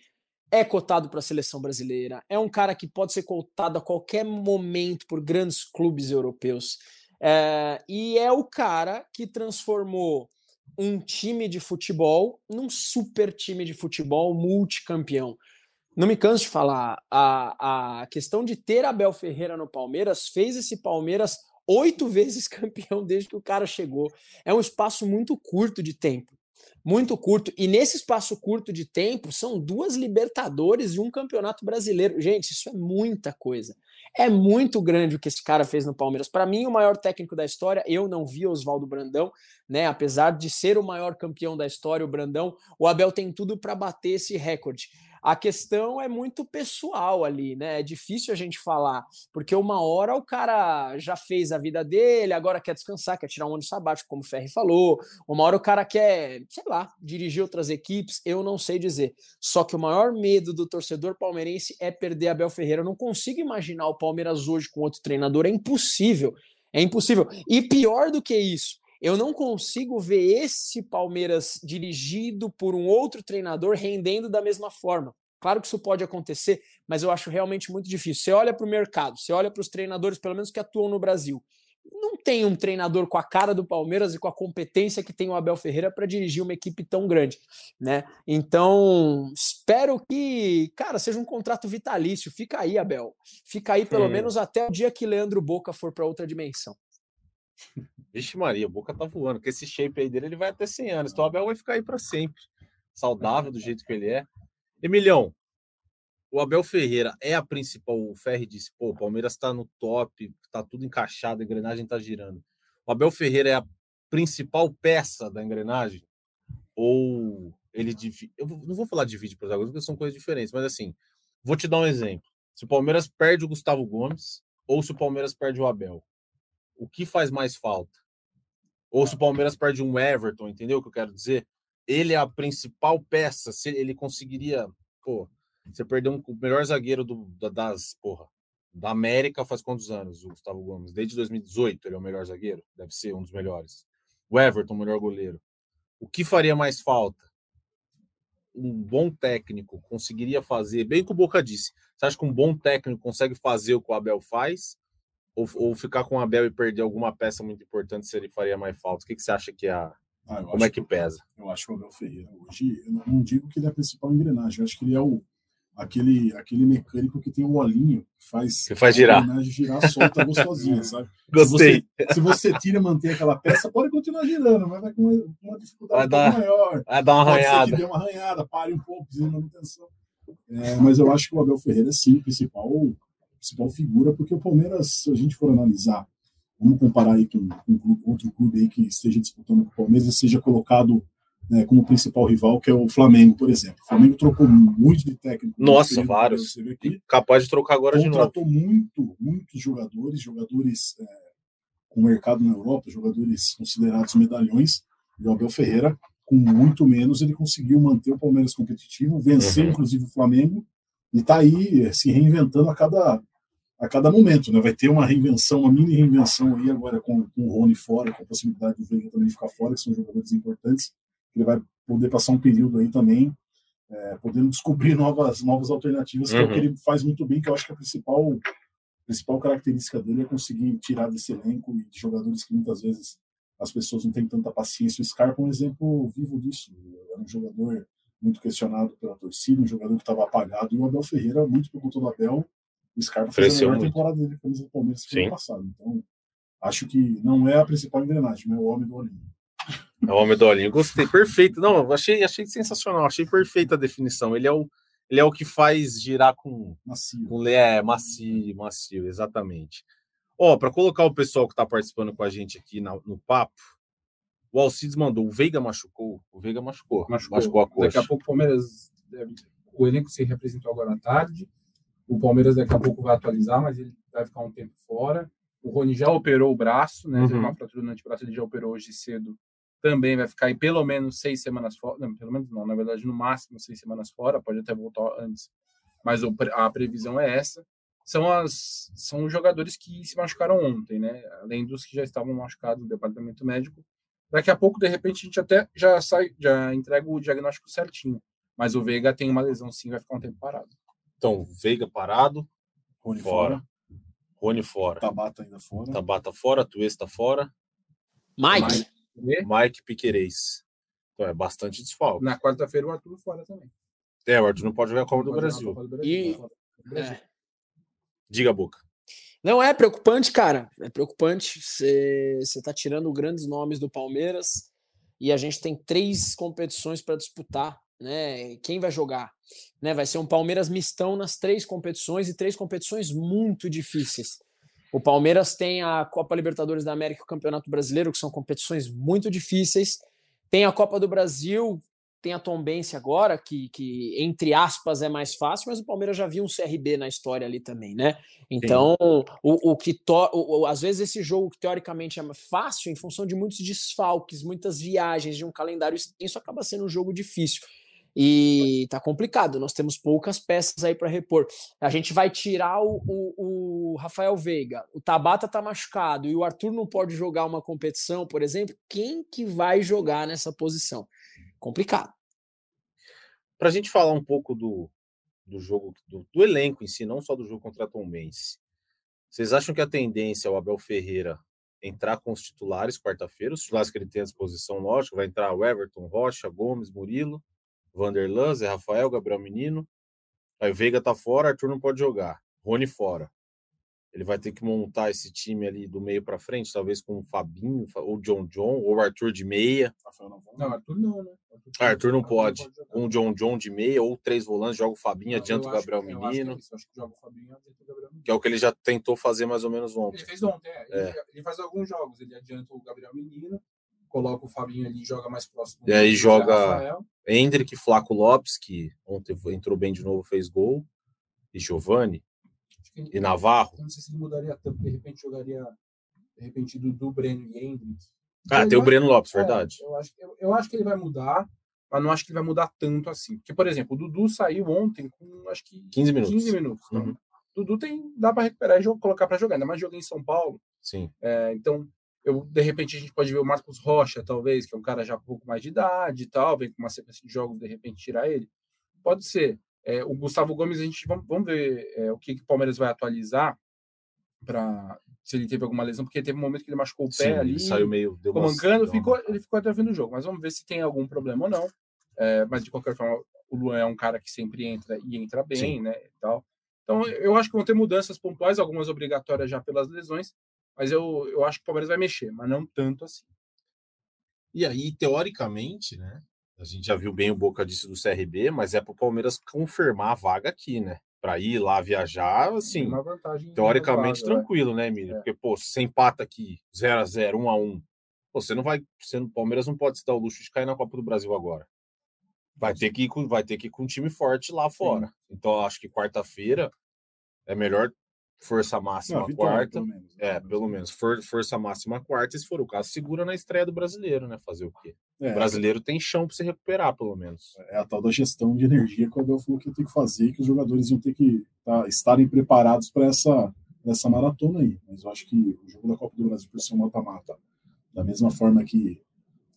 é cotado para a seleção brasileira, é um cara que pode ser cotado a qualquer momento por grandes clubes europeus. É, e é o cara que transformou um time de futebol num super time de futebol multicampeão não me canso de falar, a, a questão de ter Abel Ferreira no Palmeiras fez esse Palmeiras oito vezes campeão desde que o cara chegou. É um espaço muito curto de tempo. Muito curto. E nesse espaço curto de tempo, são duas Libertadores e um Campeonato Brasileiro. Gente, isso é muita coisa. É muito grande o que esse cara fez no Palmeiras. Para mim, o maior técnico da história, eu não vi Oswaldo Brandão, né? Apesar de ser o maior campeão da história, o Brandão, o Abel tem tudo para bater esse recorde. A questão é muito pessoal ali, né? É difícil a gente falar, porque uma hora o cara já fez a vida dele, agora quer descansar, quer tirar um ano sabático, como o Ferri falou. Uma hora o cara quer, sei lá, dirigir outras equipes, eu não sei dizer. Só que o maior medo do torcedor palmeirense é perder Abel Ferreira. Eu não consigo imaginar o Palmeiras hoje com outro treinador, é impossível. É impossível. E pior do que isso, eu não consigo ver esse Palmeiras dirigido por um outro treinador rendendo da mesma forma. Claro que isso pode acontecer, mas eu acho realmente muito difícil. Você olha para o mercado, você olha para os treinadores, pelo menos que atuam no Brasil. Não tem um treinador com a cara do Palmeiras e com a competência que tem o Abel Ferreira para dirigir uma equipe tão grande, né? Então, espero que, cara, seja um contrato vitalício. Fica aí, Abel. Fica aí pelo menos até o dia que Leandro Boca for para outra dimensão. Vixe Maria, a boca tá voando. Com esse shape aí dele, ele vai até 100 anos. Então o Abel vai ficar aí para sempre. Saudável do jeito que ele é. Emilhão, o Abel Ferreira é a principal. O Ferri disse: pô, o Palmeiras tá no top, tá tudo encaixado, a engrenagem tá girando. O Abel Ferreira é a principal peça da engrenagem? Ou ele divide. Eu não vou falar divide protagonismo, porque são coisas diferentes, mas assim, vou te dar um exemplo. Se o Palmeiras perde o Gustavo Gomes, ou se o Palmeiras perde o Abel o que faz mais falta? Ou se o Palmeiras perde um Everton, entendeu o que eu quero dizer? Ele é a principal peça. Se ele conseguiria, pô, você perdeu um, o melhor zagueiro do, das, porra, da América faz quantos anos, o Gustavo Gomes? Desde 2018 ele é o melhor zagueiro? Deve ser um dos melhores. O Everton, o melhor goleiro. O que faria mais falta? Um bom técnico conseguiria fazer, bem que o Boca disse. Você acha que um bom técnico consegue fazer o que o Abel faz? Ou, ou ficar com o Abel e perder alguma peça muito importante se ele faria mais falta? O que, que você acha que é a. Ah, Como é que, que pesa? Eu acho que o Abel Ferreira hoje, eu não digo que ele é a principal engrenagem, eu acho que ele é o, aquele, aquele mecânico que tem um olhinho que faz, que faz girar. a engrenagem girar solta gostosinha, sabe? Gostei. Se você, se você tira e mantém aquela peça, pode continuar girando, mas vai com uma, uma dificuldade vai dar, maior. Vai dar uma pode arranhada. Dê uma arranhada, pare um pouco, precisa de manutenção. É, mas eu acho que o Abel Ferreira, sim, o principal principal figura, porque o Palmeiras, se a gente for analisar, vamos comparar aí com, com outro clube aí que esteja disputando com o Palmeiras e seja colocado né, como principal rival, que é o Flamengo, por exemplo. O Flamengo trocou muito de técnico. Nossa, vários. Você vê aqui. Capaz de trocar agora de novo. Contratou muito, muitos jogadores, jogadores é, com mercado na Europa, jogadores considerados medalhões. E o Abel Ferreira, com muito menos, ele conseguiu manter o Palmeiras competitivo, vencer uhum. inclusive o Flamengo e está aí eh, se reinventando a cada, a cada momento. Né? Vai ter uma reinvenção, uma mini reinvenção aí agora com, com o Rony fora, com a possibilidade do Veiga também ficar fora, que são jogadores importantes. Ele vai poder passar um período aí também, é, podendo descobrir novas, novas alternativas, que uhum. é o que uhum. ele faz muito bem, que eu acho que a principal, a principal característica dele é conseguir tirar desse elenco e de jogadores que muitas vezes as pessoas não têm tanta paciência. O Scarpa é um exemplo vivo disso. Era um jogador muito questionado pela torcida, um jogador que estava apagado, e o Abel Ferreira, muito por conta do Abel, o Scarpa fez a melhor muito. temporada dele com o Palmeiras no ano passado. Então, acho que não é a principal engrenagem, mas é o homem do olhinho. É o homem do olhinho. Gostei, perfeito. Não, achei, achei sensacional, achei perfeita a definição. Ele é o, ele é o que faz girar com macio. Com, é, macio, macio, exatamente. Ó, para colocar o pessoal que está participando com a gente aqui na, no papo, o Alcides mandou, o Veiga machucou. O Veiga machucou. Machucou, machucou a coxa. Daqui a pouco o Palmeiras. O elenco se representou agora à tarde. O Palmeiras daqui a pouco vai atualizar, mas ele vai ficar um tempo fora. O Rony já operou o braço, né? Uhum. Teve uma fratura no antebraço, ele já operou hoje cedo. Também vai ficar aí pelo menos seis semanas fora. Não, pelo menos não, na verdade, no máximo seis semanas fora, pode até voltar antes. Mas a previsão é essa. São, as, são os jogadores que se machucaram ontem, né? Além dos que já estavam machucados no departamento médico. Daqui a pouco, de repente, a gente até já sai, já entrega o diagnóstico certinho. Mas o Veiga tem uma lesão sim, vai ficar um tempo parado. Então, Veiga parado, Rony fora. fora. Rony fora. Tabata ainda fora. Tabata fora, Tuesta fora. Mike. Mike, Mike Piquerez. Então é bastante desfalque. Na quarta-feira o Arthur fora também. É, o Arthur não pode jogar a Copa do Brasil. E... É. Diga a boca. Não é preocupante, cara. É preocupante. Você está tirando grandes nomes do Palmeiras e a gente tem três competições para disputar né? Quem vai jogar? Né? Vai ser um Palmeiras mistão nas três competições e três competições muito difíceis. O Palmeiras tem a Copa Libertadores da América e o Campeonato Brasileiro, que são competições muito difíceis. Tem a Copa do Brasil, tem a Tombense agora, que, que entre aspas é mais fácil, mas o Palmeiras já viu um CRB na história ali também, né? Então, o, o que to, o, às vezes esse jogo que teoricamente é fácil, em função de muitos desfalques, muitas viagens, de um calendário extenso, acaba sendo um jogo difícil. E tá complicado, nós temos poucas peças aí para repor. A gente vai tirar o, o, o, Rafael Veiga, o Tabata tá machucado e o Arthur não pode jogar uma competição, por exemplo. Quem que vai jogar nessa posição? Complicado. Para a gente falar um pouco do, do jogo, do, do, elenco em si, não só do jogo contra a Tom Benz, vocês acham que a tendência é o Abel Ferreira entrar com os titulares quarta-feira, os titulares que ele tem à disposição, lógico, vai entrar o Everton, Rocha, Gomes, Murilo, Vanderlan, Zé Rafael, Gabriel Menino. Aí Veiga tá fora, Arthur não pode jogar. Rony fora. Ele vai ter que montar esse time ali do meio para frente, talvez com o Fabinho, ou John John, ou Arthur de meia. Não, Arthur não, né? Arthur, Arthur não pode. pode com o John John de meia, ou três volantes, joga o Fabinho, não, adianta o Gabriel que, Menino. Acho que, é acho que joga o Fabinho, adianta o Gabriel Menino. Que é o que ele já tentou fazer mais ou menos ontem. Ele fez ontem, é. é. Ele, ele faz alguns jogos, ele adianta o Gabriel Menino, coloca o Fabinho ali e joga mais próximo. E aí joga Hendrick, Flaco Lopes, que ontem entrou bem de novo, fez gol, e Giovani, e Navarro. Não sei se ele mudaria tanto, de repente jogaria, de repente, do, do Breno e Hendrick. Ah, tem o Breno Lopes, é, verdade. Eu acho, eu, eu acho que ele vai mudar, mas não acho que ele vai mudar tanto assim. Porque, por exemplo, o Dudu saiu ontem com acho que 15 minutos. 15 minutos. Então, uhum. Dudu tem, dá para recuperar e colocar para jogar, ainda mais joguei em São Paulo. Sim. É, então, eu, de repente a gente pode ver o Marcos Rocha, talvez, que é um cara já com um pouco mais de idade e tal, vem com uma sequência de jogos, de repente tirar ele. Pode ser. É, o Gustavo Gomes, a gente vamos, vamos ver é, o que, que o Palmeiras vai atualizar para se ele teve alguma lesão, porque teve um momento que ele machucou o pé Sim, ali, saiu meio ficou mancando, ficou, ele ficou até o jogo. Mas vamos ver se tem algum problema ou não. É, mas de qualquer forma, o Luan é um cara que sempre entra e entra bem, Sim. né? E tal. Então, eu acho que vão ter mudanças pontuais, algumas obrigatórias já pelas lesões, mas eu, eu acho que o Palmeiras vai mexer, mas não tanto assim. E aí, teoricamente, né? A gente já viu bem o Boca disso do CRB, mas é para o Palmeiras confirmar a vaga aqui, né? Para ir lá viajar, assim, teoricamente vaga, tranquilo, é. né, Emílio? É. Porque, pô, se você empata aqui 0 a 0 1 a 1 você não vai. Você, o Palmeiras não pode se dar o luxo de cair na Copa do Brasil agora. Vai ter que ir com, vai ter que ir com um time forte lá fora. Sim. Então, acho que quarta-feira é melhor força máxima não, quarta. Pelo menos, né? É, pelo menos. For, força máxima quarta, e se for o caso, segura na estreia do brasileiro, né? Fazer o quê? É, o brasileiro tem chão para se recuperar, pelo menos. É a tal da gestão de energia que o Abel falou que tem que fazer, que os jogadores iam ter que tá, estarem preparados para essa, essa maratona aí. Mas eu acho que o jogo da Copa do Brasil por ser um mata-mata, da mesma forma que,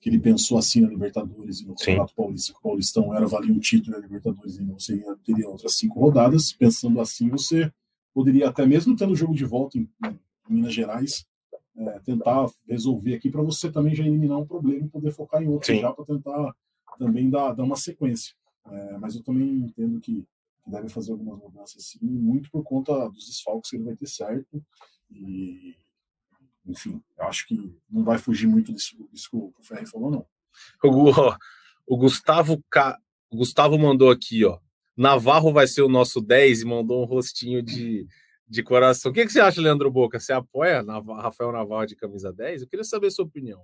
que ele pensou assim na Libertadores e no Campeonato Paulista, que o Paulistão era valia um título na Libertadores e não seria, teria outras cinco rodadas, pensando assim, você poderia até mesmo tendo o jogo de volta em, em Minas Gerais, é, tentar resolver aqui para você também já eliminar um problema e poder focar em outro Sim. já para tentar também dar, dar uma sequência. É, mas eu também entendo que, que, deve fazer algumas mudanças sim, muito por conta dos desfalques que ele vai ter certo. E, enfim, eu acho que não vai fugir muito disso, disso que o Ferri falou, não. O, o Gustavo K. O Gustavo mandou aqui, ó. Navarro vai ser o nosso 10 e mandou um rostinho de, de coração. O que, que você acha, Leandro Boca? Você apoia Rafael Navarro de camisa 10? Eu queria saber a sua opinião.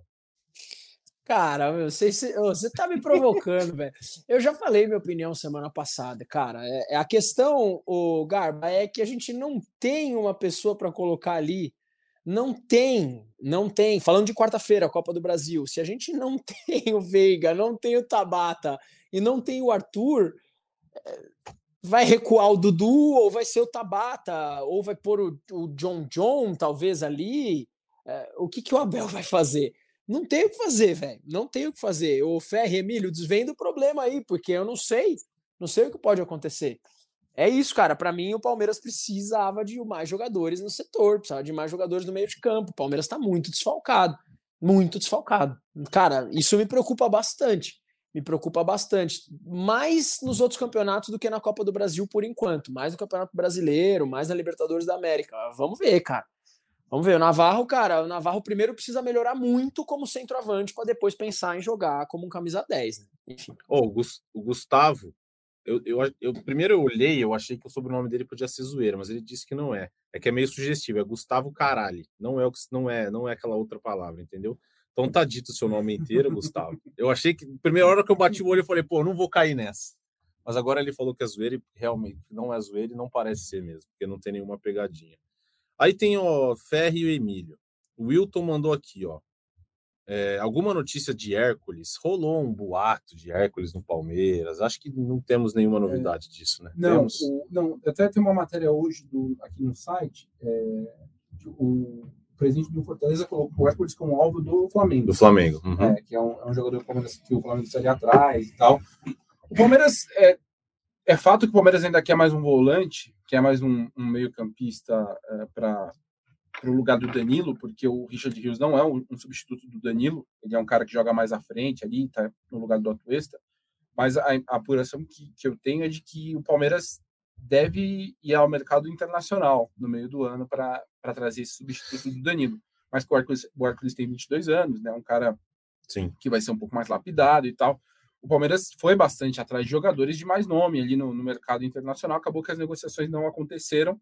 Cara, você, você tá me provocando, velho. Eu já falei minha opinião semana passada, cara. É, é, a questão, o Garba, é que a gente não tem uma pessoa para colocar ali. Não tem, não tem. Falando de quarta-feira, Copa do Brasil, se a gente não tem o Veiga, não tem o Tabata e não tem o Arthur, vai recuar o Dudu, ou vai ser o Tabata, ou vai pôr o, o John John, talvez, ali. É, o que, que o Abel vai fazer? Não tem o que fazer, velho. Não tem o que fazer. O Ferre, Emílio, desvenda o problema aí, porque eu não sei. Não sei o que pode acontecer. É isso, cara. Para mim, o Palmeiras precisava de mais jogadores no setor, precisava de mais jogadores no meio de campo. O Palmeiras está muito desfalcado. Muito desfalcado. Cara, isso me preocupa bastante me preocupa bastante. Mais nos outros campeonatos do que na Copa do Brasil por enquanto. Mais no Campeonato Brasileiro, mais na Libertadores da América. Vamos ver, cara. Vamos ver. O Navarro, cara, o Navarro primeiro precisa melhorar muito como centroavante para depois pensar em jogar como um camisa 10. Né? Enfim. Oh, o Gustavo, eu, eu, eu, primeiro eu olhei, eu achei que o sobrenome dele podia ser zoeira, mas ele disse que não é. É que é meio sugestivo, é Gustavo Caralho. Não é, não é, não é aquela outra palavra, entendeu? Então tá dito o seu nome inteiro, Gustavo. Eu achei que, primeira hora que eu bati o olho, eu falei, pô, não vou cair nessa. Mas agora ele falou que é zoeira e realmente não é zoeira e não parece ser mesmo, porque não tem nenhuma pegadinha. Aí tem o Ferri e o Emílio. O Wilton mandou aqui, ó. É, alguma notícia de Hércules? Rolou um boato de Hércules no Palmeiras? Acho que não temos nenhuma novidade é, disso, né? Não, o, não, até tem uma matéria hoje do, aqui no site. É, o presidente do Fortaleza colocou o Hércules como alvo do Flamengo. Do Flamengo. Uhum. É, que é um, é um, jogador que o Flamengo está ali atrás e tal. O Palmeiras é, é fato que o Palmeiras ainda quer mais um volante, quer mais um, um meio-campista é, para o lugar do Danilo, porque o Richard Rios não é um, um, substituto do Danilo, ele é um cara que joga mais à frente ali, está no lugar do Atuesta. Mas a, a apuração que, que eu tenho é de que o Palmeiras deve ir ao mercado internacional no meio do ano para trazer esse substituto do Danilo. Mas o Hércules, o Hércules tem 22 anos, né? Um cara Sim. que vai ser um pouco mais lapidado e tal. O Palmeiras foi bastante atrás de jogadores de mais nome ali no, no mercado internacional. Acabou que as negociações não aconteceram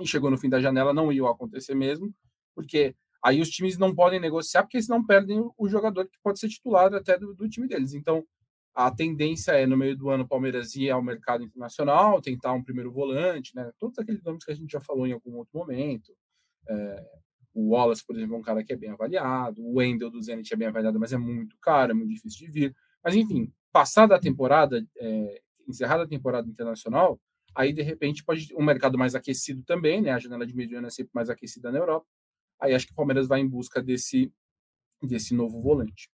e chegou no fim da janela, não iam acontecer mesmo, porque aí os times não podem negociar, porque senão perdem o jogador que pode ser titular até do, do time deles. Então, a tendência é, no meio do ano, o Palmeiras ir ao mercado internacional, tentar um primeiro volante, né? Todos aqueles nomes que a gente já falou em algum outro momento. É, o Wallace, por exemplo, é um cara que é bem avaliado. O Wendel do Zenit é bem avaliado, mas é muito caro, é muito difícil de vir. Mas, enfim, passada a temporada, é, encerrada a temporada internacional, aí, de repente, pode um mercado mais aquecido também, né? A janela de mediana é sempre mais aquecida na Europa. Aí acho que o Palmeiras vai em busca desse, desse novo volante.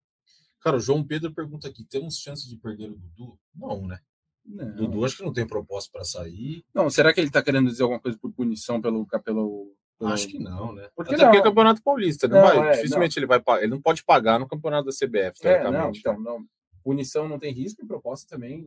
Cara, o João Pedro pergunta aqui: temos chance de perder o Dudu? Não, né? Não. Dudu acho que não tem proposta para sair. Não, será que ele está querendo dizer alguma coisa por punição pelo. pelo, pelo... Acho que não, né? Porque Até não. porque é Campeonato Paulista. Não, não vai, é, dificilmente não. ele vai pagar. Ele não pode pagar no campeonato da CBF, é, não, então, não. Punição não tem risco e proposta também.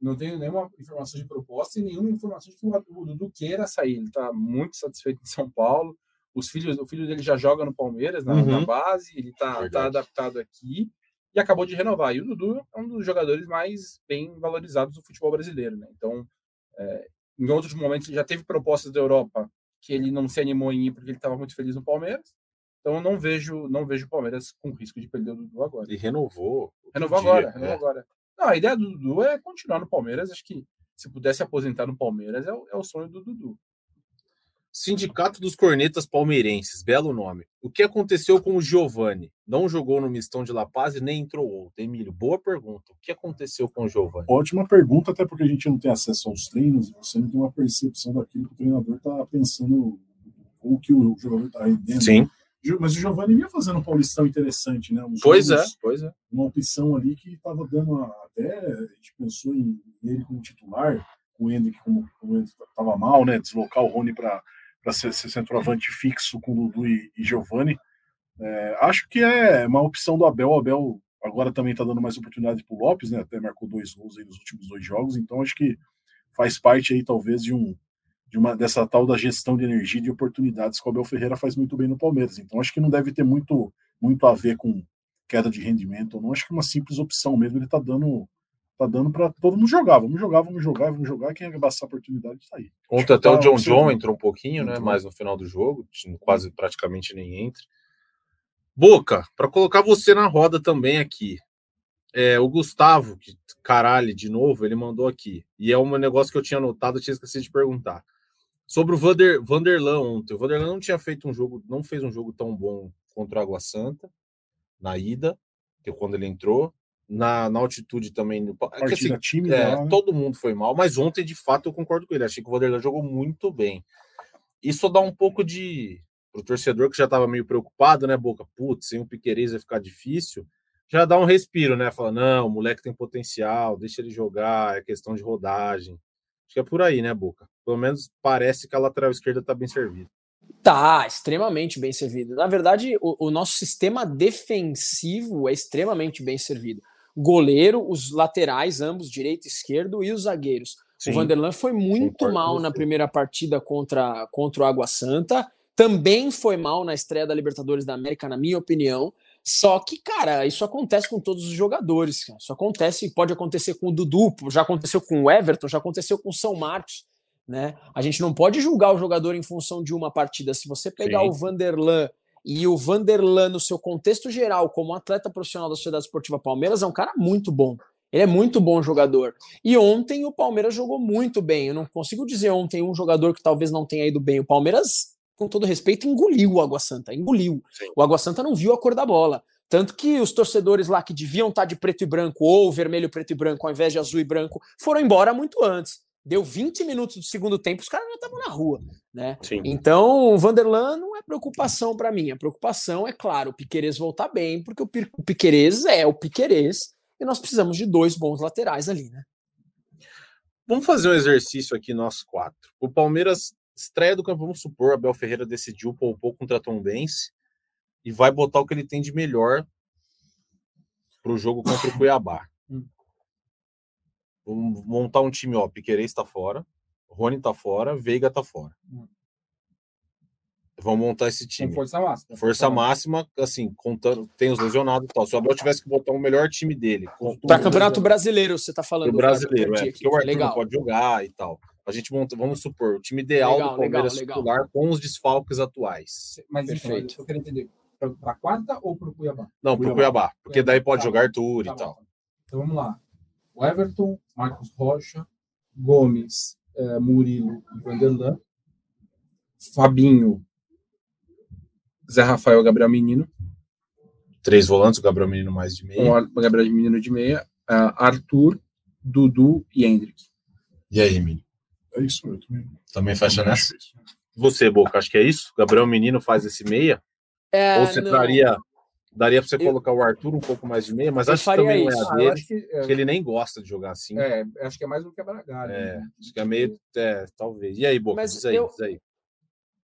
Não tenho nenhuma informação de proposta e nenhuma informação de que o Dudu queira sair. Ele está muito satisfeito em São Paulo. Os filhos, o filho dele já joga no Palmeiras, na, uhum. na base, ele está tá adaptado aqui e acabou de renovar. E o Dudu é um dos jogadores mais bem valorizados do futebol brasileiro, né? Então, é, em outros momentos, ele já teve propostas da Europa que ele não se animou em ir porque ele estava muito feliz no Palmeiras. Então, eu não vejo, não vejo o Palmeiras com risco de perder o Dudu agora. E renovou. Renovou dia, agora, renovou é. agora. Não, a ideia do Dudu é continuar no Palmeiras. Acho que se pudesse aposentar no Palmeiras, é o, é o sonho do Dudu. Sindicato dos Cornetas Palmeirenses, belo nome. O que aconteceu com o Giovani? Não jogou no Mistão de La Paz e nem entrou outro. Emílio, boa pergunta. O que aconteceu com o Giovani? Ótima pergunta, até porque a gente não tem acesso aos treinos e você não tem uma percepção daquilo que o treinador está pensando, ou que o jogador está rendendo. Sim. Mas o Giovani vinha fazendo um Paulistão interessante, né? Uns pois jogos, é, pois é. Uma opção ali que estava dando até. A gente pensou em ele como titular, o Hendrick como, como estava mal, né? Deslocar o Rony para para ser, ser centroavante fixo com Dudu e, e Giovani. É, acho que é uma opção do Abel. O Abel agora também está dando mais oportunidade para o Lopes, né? Até marcou dois gols aí nos últimos dois jogos, então acho que faz parte aí talvez de um de uma dessa tal da gestão de energia e de oportunidades que o Abel Ferreira faz muito bem no Palmeiras. Então acho que não deve ter muito muito a ver com queda de rendimento, não acho que é uma simples opção mesmo. Ele está dando tá dando para todo mundo jogar. Vamos jogar, vamos jogar, vamos jogar. Quem abaixar a oportunidade está aí. Ontem até tá o John John entrou um pouquinho, né? Mais no final do jogo, quase praticamente nem entra. Boca, para colocar você na roda também aqui. É, o Gustavo, que caralho, de novo, ele mandou aqui. E é um negócio que eu tinha anotado, eu tinha esquecido de perguntar. Sobre o Vander, Vanderlan ontem. O Vanderlan não tinha feito um jogo, não fez um jogo tão bom contra o Água Santa na ida, que quando ele entrou na, na altitude também. É que, assim, time, é, né? Todo mundo foi mal, mas ontem, de fato, eu concordo com ele. Achei que o Vanderlan jogou muito bem. Isso dá um pouco de. Para o torcedor que já estava meio preocupado, né, Boca? Putz, sem o Piqueires vai ficar difícil. Já dá um respiro, né? Fala, não, o moleque tem potencial, deixa ele jogar, é questão de rodagem. Acho que é por aí, né, Boca? Pelo menos parece que a lateral esquerda está bem servida. Tá, extremamente bem servido. Na verdade, o, o, nosso sistema defensivo é extremamente bem servido goleiro, os laterais, ambos, direito e esquerdo, e os zagueiros. Sim. O Vanderlan foi muito Concordo mal na primeira partida contra, contra o Água Santa. Também foi mal na estreia da Libertadores da América, na minha opinião. Só que, cara, isso acontece com todos os jogadores. Cara. Isso acontece, pode acontecer com o Dudu, já aconteceu com o Everton, já aconteceu com o São Marcos. Né? A gente não pode julgar o jogador em função de uma partida. Se você pegar Sim. o Vanderlan E o Vanderlan, no seu contexto geral, como atleta profissional da Sociedade Esportiva Palmeiras, é um cara muito bom. Ele é muito bom jogador. E ontem o Palmeiras jogou muito bem. Eu não consigo dizer ontem um jogador que talvez não tenha ido bem. O Palmeiras, com todo respeito, engoliu o Água Santa. Engoliu. Sim. O Água Santa não viu a cor da bola. Tanto que os torcedores lá que deviam estar de preto e branco ou vermelho, preto e branco, ao invés de azul e branco, foram embora muito antes. Deu 20 minutos do segundo tempo, os caras já estavam na rua, né? Então, o Vanderlan não é preocupação para mim. A preocupação é, claro, o Piquerez voltar bem, porque o Pi- o Piquerez é o Piquerez e nós precisamos de dois bons laterais ali, né? Vamos fazer um exercício aqui, nós quatro. O Palmeiras estreia do campo, vamos supor, Abel Ferreira decidiu poupou contra a Tombense e vai botar o que ele tem de melhor para o jogo contra o Cuiabá. Hum. Vamos montar um time, ó, Piquerez está fora, Rony tá fora, Veiga tá fora. Hum. Vamos montar esse time. força máxima. Força máxima, assim, contando, tem os lesionados e tal. Se o Abel tivesse que botar o melhor time dele, Para Campeonato Brasileiro, você tá falando. pro brasileiro, é, porque o Arthur Legal. não pode jogar e tal. A gente monta, vamos supor, o time ideal Legal, do Palmeiras legal, titular com os desfalques atuais. Mas Perfeito. então, eu quero entender. Pra, pra quarta ou pro Cuiabá? Não, pro Cuiabá. Cuiabá, porque daí pode Tá jogar Arthur Tá e tal. tá. Então vamos lá. O Everton, Marcos Rocha, Gomes, eh, Murilo e Vanderlan. Fabinho, Zé Rafael, Gabriel Menino. Três volantes, o Gabriel Menino mais de meio. o Gabriel Menino de meia. ah, Arthur, Dudu e Hendrick. E aí, Emílio? É isso, eu também. Também fecha também nessa? Você, Boca, acho que é isso? Gabriel Menino faz esse meia? É, Ou você não. daria, daria pra você Eu- colocar o Arthur um pouco mais de meia? Mas acho que também não é a Ah, dele, acho que, porque ele nem gosta de jogar assim. é, é, acho que é mais um quebra-galho. É, né? acho que é meio. É, talvez. E aí, Boca? Mas diz aí, eu- diz aí.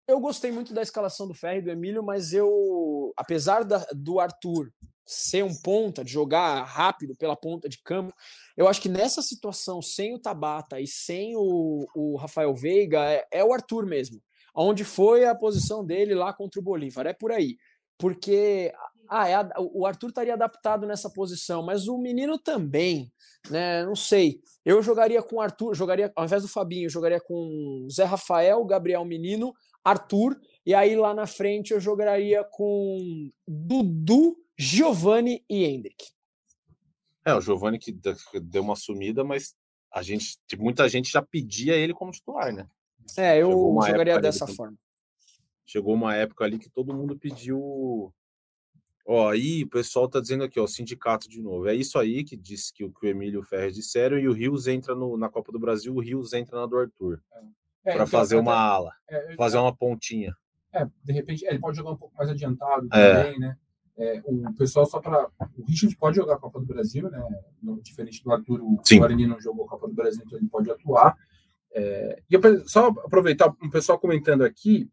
Eu gostei muito da escalação do Ferro e do Emílio, mas eu, apesar da- do Arthur ser um ponta, de jogar rápido pela ponta de campo, eu acho que nessa situação, sem o Tabata e sem o, o Rafael Veiga, é, é o Arthur mesmo. Onde foi a posição dele lá contra o Bolívar? É por aí. Porque ah, é a- o Arthur estaria adaptado nessa posição, mas o menino também, né? Não sei. Eu jogaria com o Arthur, jogaria ao invés do Fabinho, eu jogaria com Zé Rafael, Gabriel Menino, Arthur, e aí lá na frente eu jogaria com Dudu, Giovanni e Hendrick. É, o Giovani que de- que deu uma sumida, mas a gente, muita gente já pedia ele como titular, né? É, eu jogaria dessa forma. Chegou uma época ali que todo mundo pediu. Ó, aí o pessoal tá dizendo aqui, ó, o sindicato de novo. É isso aí que disse que o, que o Emílio e o Ferres disseram, e o Rios entra no- na Copa do Brasil, o Rios entra na do Arthur, É, para então, fazer uma ala, é, fazer uma pontinha. É, de repente, é, ele pode jogar um pouco mais adiantado É. também, né? É, o pessoal só para. O Richard pode jogar a Copa do Brasil, né? Diferente do Arthur, o Sim. Guarani não jogou a Copa do Brasil, então ele pode atuar. É, e eu, só aproveitar um pessoal comentando aqui,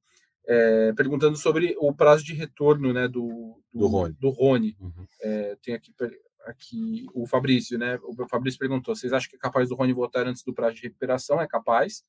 é, perguntando sobre o prazo de retorno né, do, Do Rony. Do Rony. Uhum. É, tem aqui, aqui o Fabrício, né? O Fabrício perguntou: vocês acham que é capaz do Rony voltar antes do prazo de recuperação? É capaz.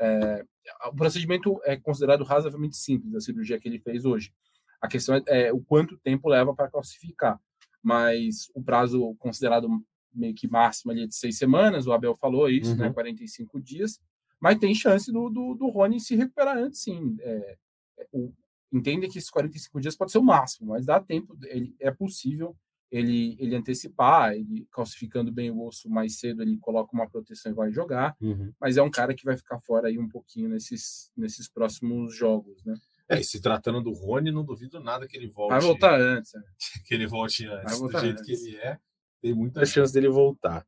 É, o procedimento é considerado razoavelmente simples, a cirurgia que ele fez hoje. A questão é, é o quanto tempo leva para classificar. Mas o prazo considerado meio que máximo ali é de seis semanas, o Abel falou isso, Uhum. né? 45 dias. Mas tem chance do, do, do Rony se recuperar antes, sim. É, é, o, entende que esses 45 dias pode ser o máximo, mas dá tempo, ele, é possível ele, ele antecipar, ele calcificando bem o osso mais cedo, ele coloca uma proteção e vai jogar, mas é um cara que vai ficar fora aí um pouquinho nesses, nesses próximos jogos, né? É, e se tratando do Rony, não duvido nada que ele volte. Vai voltar antes, né? que ele volte antes. Do jeito antes. que ele é, tem muita chance dele voltar.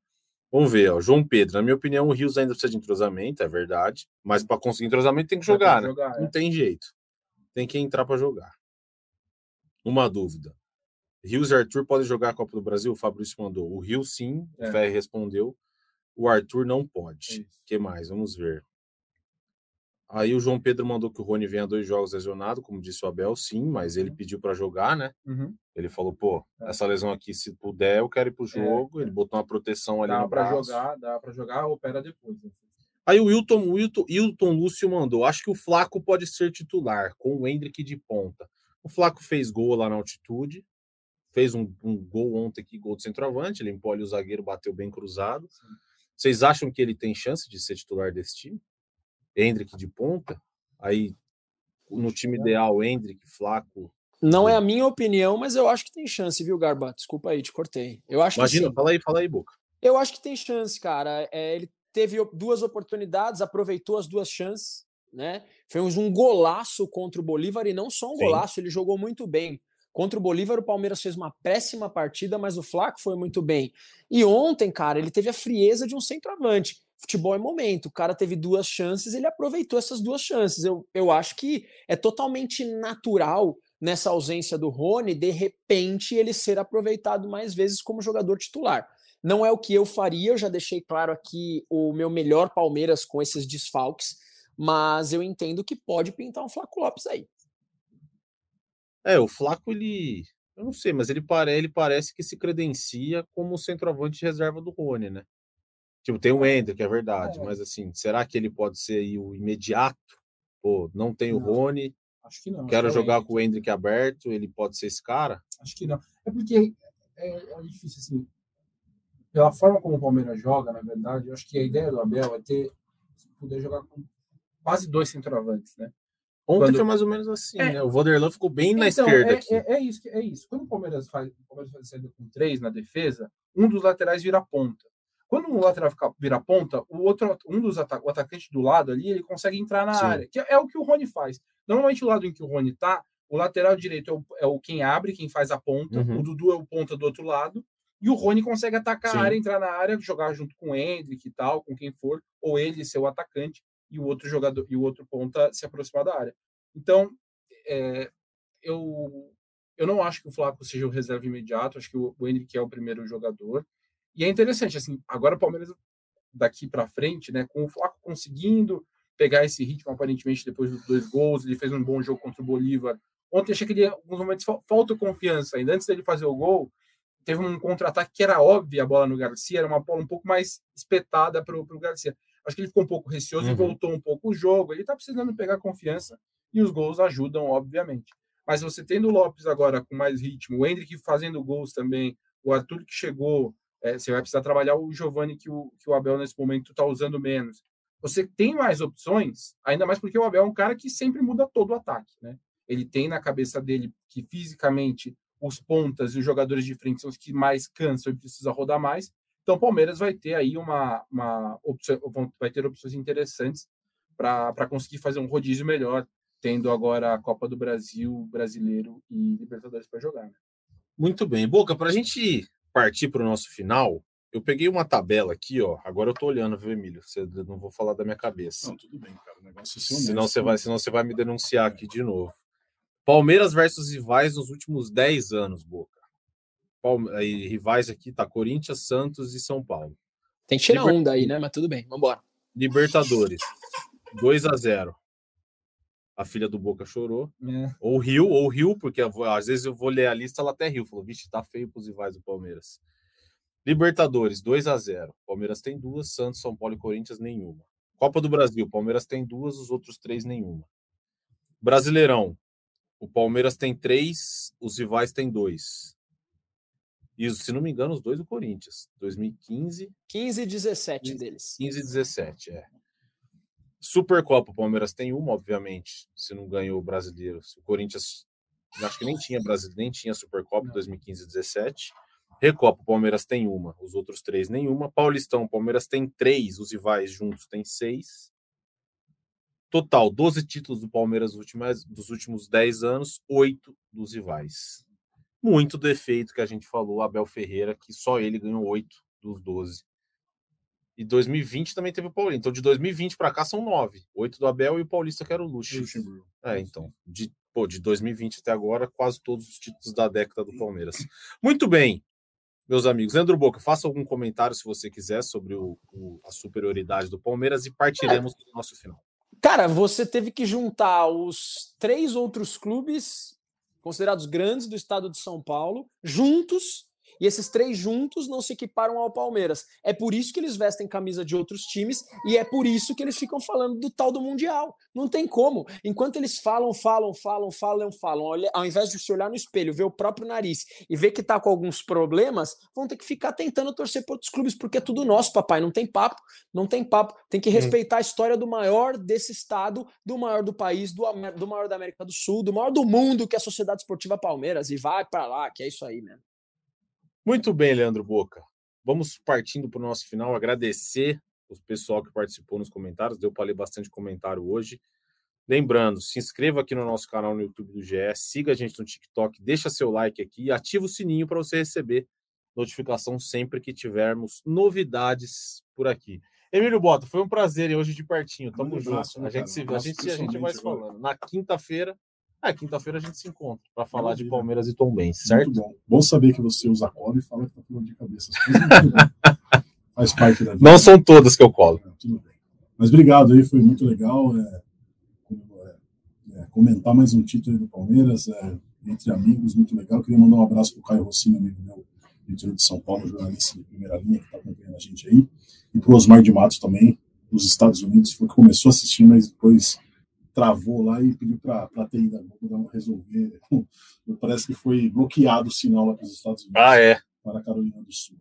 Vamos ver, ó. João Pedro, na minha opinião, o Rios ainda precisa de entrosamento, é verdade. Mas para conseguir entrosamento tem que jogar, né? jogar, Não é. tem jeito. Tem que entrar para jogar. Uma dúvida. Rios e Arthur podem jogar a Copa do Brasil? O Fabrício mandou. O Rio sim, o É. Ferre respondeu. O Arthur não É pode. isso. O que mais? Vamos ver. Aí o João Pedro mandou que o Rony venha dois jogos lesionado, como disse o Abel, sim, mas ele pediu para jogar, né? Uhum. Ele falou, pô, É. essa lesão aqui, se puder, eu quero ir pro jogo. Ele botou uma proteção ali Dá no para braço. jogar, dá para jogar, opera depois. né? Aí o Wilton, Wilton, Wilton Lúcio mandou, acho que o Flaco pode ser titular, com o Hendrick de ponta. O Flaco fez gol lá na altitude, fez um, um gol ontem aqui, gol de centroavante, limpou ali o zagueiro, bateu bem cruzado. Sim. Vocês acham que ele tem chance de ser titular desse time? Hendrick de ponta? Aí, no time ideal, Hendrick, Flaco, Não é a minha opinião, mas eu acho que tem chance, viu, Garba? Desculpa aí, te cortei. Eu acho Imagina, que sim. fala aí, fala aí, Boca. Eu acho que tem chance, cara. É, ele teve duas oportunidades, aproveitou as duas chances, né? Fez um golaço contra o Bolívar e não só um Sim. golaço, ele jogou muito bem. Contra o Bolívar, o Palmeiras fez uma péssima partida, mas o Flaco foi muito bem. E ontem, cara, ele teve a frieza de um centroavante. Futebol é momento. O cara teve duas chances, ele aproveitou essas duas chances. Eu, eu acho que é totalmente natural nessa ausência do Rony, de repente, ele ser aproveitado mais vezes como jogador titular. Não é o que eu faria, eu já deixei claro aqui o meu melhor Palmeiras com esses desfalques, mas eu entendo que pode pintar um Flaco Lopes aí. É, o Flaco, ele. Eu não sei, mas ele, pare... ele parece que se credencia como centroavante de reserva do Rony, né? Tipo, tem o Ender, que é verdade, É. mas assim, será que ele pode ser aí o imediato? Pô, não tem o Não. Rony, Acho que não. quero é jogar o com o Hendrick aberto, ele pode ser esse cara? Acho que não. É porque é, é difícil, assim. Pela forma como o Palmeiras joga, na verdade, eu acho que a ideia do Abel é ter poder jogar com quase dois centroavantes, né? Ontem Quando- foi mais ou menos assim, É. né? O Vanderlan ficou bem na Então, esquerda é, aqui. É, é isso, é isso. Quando o Palmeiras faz, o Palmeiras faz saída com três na defesa, um dos laterais vira ponta. Quando um lateral fica, vira ponta, o outro, um dos ata o atacante do lado ali, ele consegue entrar na Sim. área, que é, é o que o Rony faz. Normalmente o lado em que o Rony tá, o lateral direito é o, é o quem abre, quem faz a ponta, Uhum. o Dudu é o ponta do outro lado, e o Rony consegue atacar Sim. a área, entrar na área, jogar junto com o Hendrick e tal, com quem for, ou ele ser o atacante e o outro jogador e o outro ponta se aproximar da área. Então, é, eu, eu não acho que o Flaco seja o reserva imediato, acho que o, o Henrique é o primeiro jogador. E é interessante, assim, agora o Palmeiras daqui para frente, né, com o Flaco conseguindo pegar esse ritmo aparentemente depois dos dois gols, ele fez um bom jogo contra o Bolívar. Ontem achei que ele, em alguns momentos, fal- falta confiança ainda. Antes dele fazer o gol, teve um contra-ataque que era óbvio a bola no Garcia, era uma bola um pouco mais espetada para o Garcia. Acho que ele ficou um pouco receoso e Uhum. voltou um pouco o jogo. Ele está precisando pegar confiança e os gols ajudam, obviamente. Mas você tendo o Lopes agora com mais ritmo, o Hendrick fazendo gols também, o Arthur que chegou, é, você vai precisar trabalhar o Giovani que o, que o Abel nesse momento está usando menos. Você tem mais opções, ainda mais porque o Abel é um cara que sempre muda todo o ataque, né? Ele tem na cabeça dele que fisicamente os pontas e os jogadores de frente são os que mais cansam e precisa rodar mais. Então o Palmeiras vai ter aí uma, uma opção, vai ter opções interessantes para conseguir fazer um rodízio melhor, tendo agora a Copa do Brasil, Brasileiro e Libertadores para jogar. Né? Muito bem. Boca, para a gente partir para o nosso final, eu peguei uma tabela aqui, ó. Agora eu tô olhando, viu, Emílio? Você, não vou falar da minha cabeça. Não, tudo bem, cara. O negócio é honesto. Senão você vai, senão você vai me denunciar aqui de novo. Palmeiras versus rivais nos últimos 10 anos, Boca. Palme- aí, rivais aqui tá Corinthians, Santos e São Paulo. Tem que tirar Liber- um daí, né? Mas tudo bem, vambora. Libertadores, 2 a 0 A filha do Boca chorou. É. Ou riu, ou riu, porque às vezes eu vou ler a lista, ela até riu. Falou, vixe, tá feio pros rivais do Palmeiras. Libertadores, 2 a 0 Palmeiras tem duas, Santos, São Paulo e Corinthians, nenhuma. Copa do Brasil, Palmeiras tem duas, os outros três, nenhuma. Brasileirão, o Palmeiras tem três, os rivais têm dois. E, se não me engano, os dois do Corinthians. 2015, 15 e 17 deles. 15 e 17, é. Supercopa, o Palmeiras tem uma, obviamente, se não ganhou o brasileiro. O Corinthians, acho que nem tinha brasileiro, nem tinha Supercopa Não. 2015 e 17. Recopa, o Palmeiras tem uma, os outros três nenhuma. Paulistão, o Palmeiras tem três, os rivais juntos têm seis. Total, 12 títulos do Palmeiras dos últimos, dos últimos 10 anos, oito dos rivais. Muito defeito que a gente falou, Abel Ferreira, que só ele ganhou oito dos 12. E 2020 também teve o Paulista. Então, de 2020 para cá são nove. Oito do Abel e o Paulista que era o Luxo. Luxemburgo. É, então. De, pô, de 2020 até agora, quase todos os títulos da década do Palmeiras. Muito bem, meus amigos. Leandro Boca, faça algum comentário, se você quiser, sobre o, o- a superioridade do Palmeiras e partiremos do nosso final. Cara, você teve que juntar os três outros clubes considerados grandes do estado de São Paulo juntos E esses três juntos não se equiparam ao Palmeiras. É por isso que eles vestem camisa de outros times e é por isso que eles ficam falando do tal do Mundial. Não tem como. Enquanto eles falam, falam, falam, falam, falam, ao invés de se olhar no espelho, ver o próprio nariz e ver que tá com alguns problemas, vão ter que ficar tentando torcer para outros clubes, porque é tudo nosso, papai. Não tem papo, não tem papo. Tem que respeitar a história do maior desse estado, do maior do país, do, do maior da América do Sul, do maior do mundo, que é a Sociedade Esportiva Palmeiras. E vai para lá, que é isso aí mesmo. Muito bem, Leandro Boca. Vamos partindo para o nosso final, agradecer o pessoal que participou nos comentários, deu para ler bastante comentário hoje. Lembrando, se inscreva aqui no nosso canal no YouTube do GE, siga a gente no TikTok, deixa seu like aqui e ativa o sininho para você receber notificação sempre que tivermos novidades por aqui. Emílio Bota, foi um prazer hoje de pertinho. Tamo junto. a gente se vê, a gente, a gente vai se falando. Na quinta-feira, ah, quinta-feira a gente se encontra para falar Maravilha. de Palmeiras e Tom Benz, certo? Muito bom. Bom saber que você usa cola e fala que tá falando de cabeça. Faz parte da vida. Não são todas que eu colo. É, tudo bem. Mas obrigado aí, foi muito legal. É, é, é comentar mais um título do Palmeiras, é, entre amigos, muito legal. Queria mandar um abraço para o Caio Rossini, amigo meu, interior de São Paulo, jornalista de primeira linha, que está acompanhando a gente aí, e para o Osmar de Matos também, nos Estados Unidos, foi que começou a assistir, mas depois travou lá e pediu para a TI da Globo resolver. Parece que foi bloqueado o sinal lá para os Estados Unidos. Ah, é. Para a Carolina do Sul.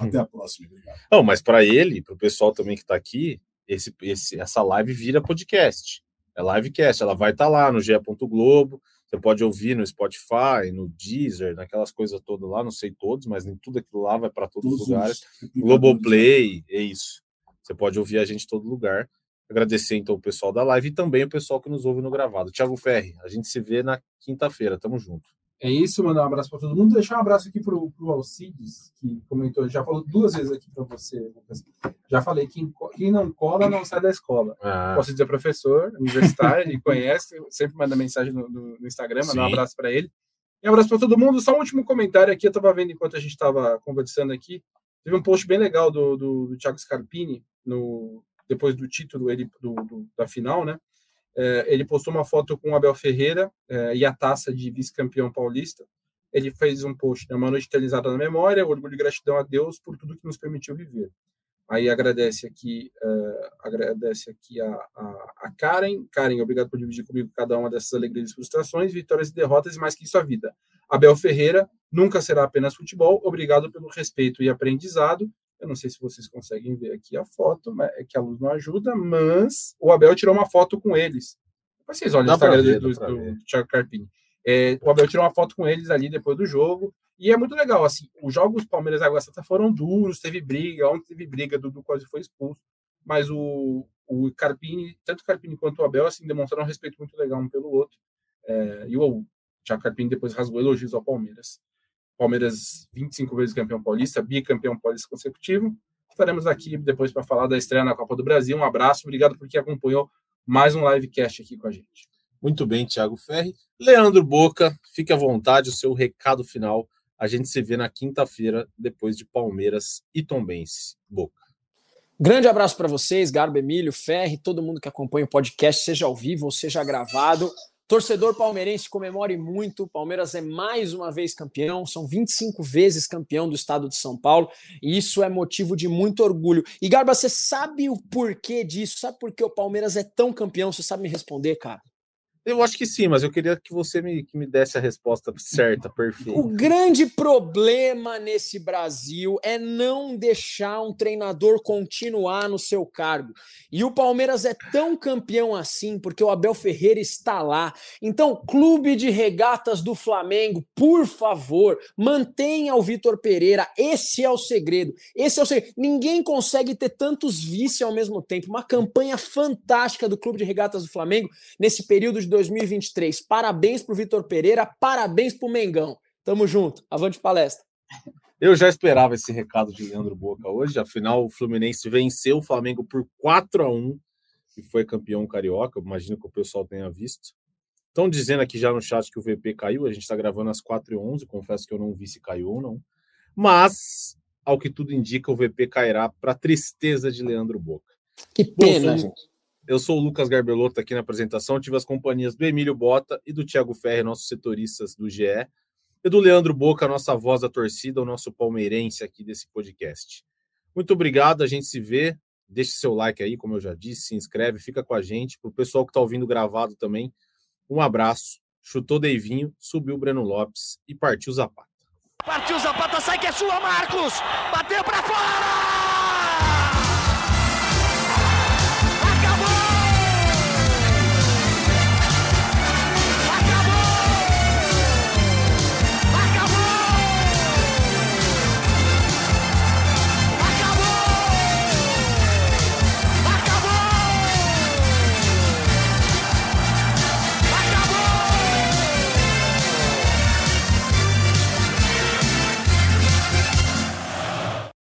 Até a próxima. Obrigado. Não, mas para ele, para o pessoal também que está aqui, esse, esse, essa live vira podcast. É livecast. Ela vai estar tá lá no GE. Globo você pode ouvir no Spotify, no Deezer, naquelas coisas todas lá, não sei todos, mas nem tudo aquilo lá vai para todos, todos os lugares. Globoplay, é isso. Você pode ouvir a gente em todo lugar. Agradecer então o pessoal da live e também o pessoal que nos ouve no gravado. Thiago Ferri, a gente se vê na quinta-feira. Tamo junto. É isso, mandar um abraço para todo mundo. Deixar um abraço aqui para o Alcides, que comentou, já falou duas vezes aqui para você, Lucas. Já falei, quem, quem não cola não sai da escola. Ah. Posso dizer professor, universitário, ele conhece, sempre manda mensagem no, no, Instagram, manda um abraço para ele. E um abraço para todo mundo. Só um último comentário aqui, eu estava vendo enquanto a gente estava conversando aqui. Teve um post bem legal do, do, do Thiago Scarpini, no, depois do título ele, do, do da final, né? É, ele postou uma foto com o Abel Ferreira é, e a taça de vice-campeão paulista. Ele fez um post, né, uma noite eternizada na memória, orgulho e gratidão a Deus por tudo que nos permitiu viver. Aí agradece aqui, uh, agradece aqui a, a, a, Karen. Karen, obrigado por dividir comigo cada uma dessas alegrias e frustrações, vitórias e derrotas, e mais que isso a vida. Abel Ferreira nunca será apenas futebol. Obrigado pelo respeito e aprendizado. Eu não sei se vocês conseguem ver aqui a foto, mas é que a luz não ajuda, mas o Abel tirou uma foto com eles. Depois vocês olham o Instagram ver, do, do, do Thiago Carpini. É, o Abel tirou uma foto com eles ali depois do jogo. E é muito legal, assim, os jogos Palmeiras e Água Santa foram duros, teve briga, ontem teve briga, Dudu quase foi expulso, mas o, o Carpini, tanto o Carpini quanto o Abel, assim, demonstraram um respeito muito legal um pelo outro. É, e o Thiago Carpini depois rasgou elogios ao Palmeiras. Palmeiras 25 vezes campeão paulista, bicampeão paulista consecutivo. Estaremos aqui depois para falar da estreia na Copa do Brasil. Um abraço, obrigado por quem acompanhou mais um livecast aqui com a gente. Muito bem, Thiago Ferri. Leandro Boca, fique à vontade, o seu recado final. A gente se vê na quinta-feira, depois de Palmeiras e Tombense. Boca. Grande abraço para vocês, Garbo, Emílio, Ferri, todo mundo que acompanha o podcast, seja ao vivo ou seja gravado. Torcedor palmeirense, comemore muito. Palmeiras é mais uma vez campeão, são 25 vezes campeão do estado de São Paulo, e isso é motivo de muito orgulho. E Garba, você sabe o porquê disso? Sabe por que o Palmeiras é tão campeão? Você sabe me responder, cara? Eu acho que sim, mas eu queria que você me, que me desse a resposta certa, perfeita. O grande problema nesse Brasil é não deixar um treinador continuar no seu cargo. E o Palmeiras é tão campeão assim porque o Abel Ferreira está lá. Então, Clube de Regatas do Flamengo, por favor, mantenha o Vitor Pereira. Esse é o segredo. Esse é o segredo. Ninguém consegue ter tantos vice ao mesmo tempo. Uma campanha fantástica do Clube de Regatas do Flamengo nesse período de 2023. Parabéns para o Vitor Pereira, parabéns para o Mengão. Tamo junto. Avante palestra. Eu já esperava esse recado de Leandro Boca hoje. Afinal, o Fluminense venceu o Flamengo por 4 a 1 e foi campeão carioca. Imagino que o pessoal tenha visto. Estão dizendo aqui já no chat que o VP caiu. A gente está gravando às 4h11. Confesso que eu não vi se caiu ou não. Mas, ao que tudo indica, o VP cairá para tristeza de Leandro Boca. Que pena, Bom, gente. Eu sou o Lucas Garbelotto aqui na apresentação. Tive as companhias do Emílio Bota e do Thiago Ferre, nossos setoristas do GE. e do Leandro Boca, nossa voz da torcida, o nosso palmeirense aqui desse podcast. Muito obrigado, a gente se vê. Deixe seu like aí, como eu já disse, se inscreve, fica com a gente. Para o pessoal que está ouvindo gravado também, um abraço. Chutou Deivinho, subiu o Breno Lopes e partiu Zapata. Partiu Zapata, sai que é sua, Marcos! Bateu para fora!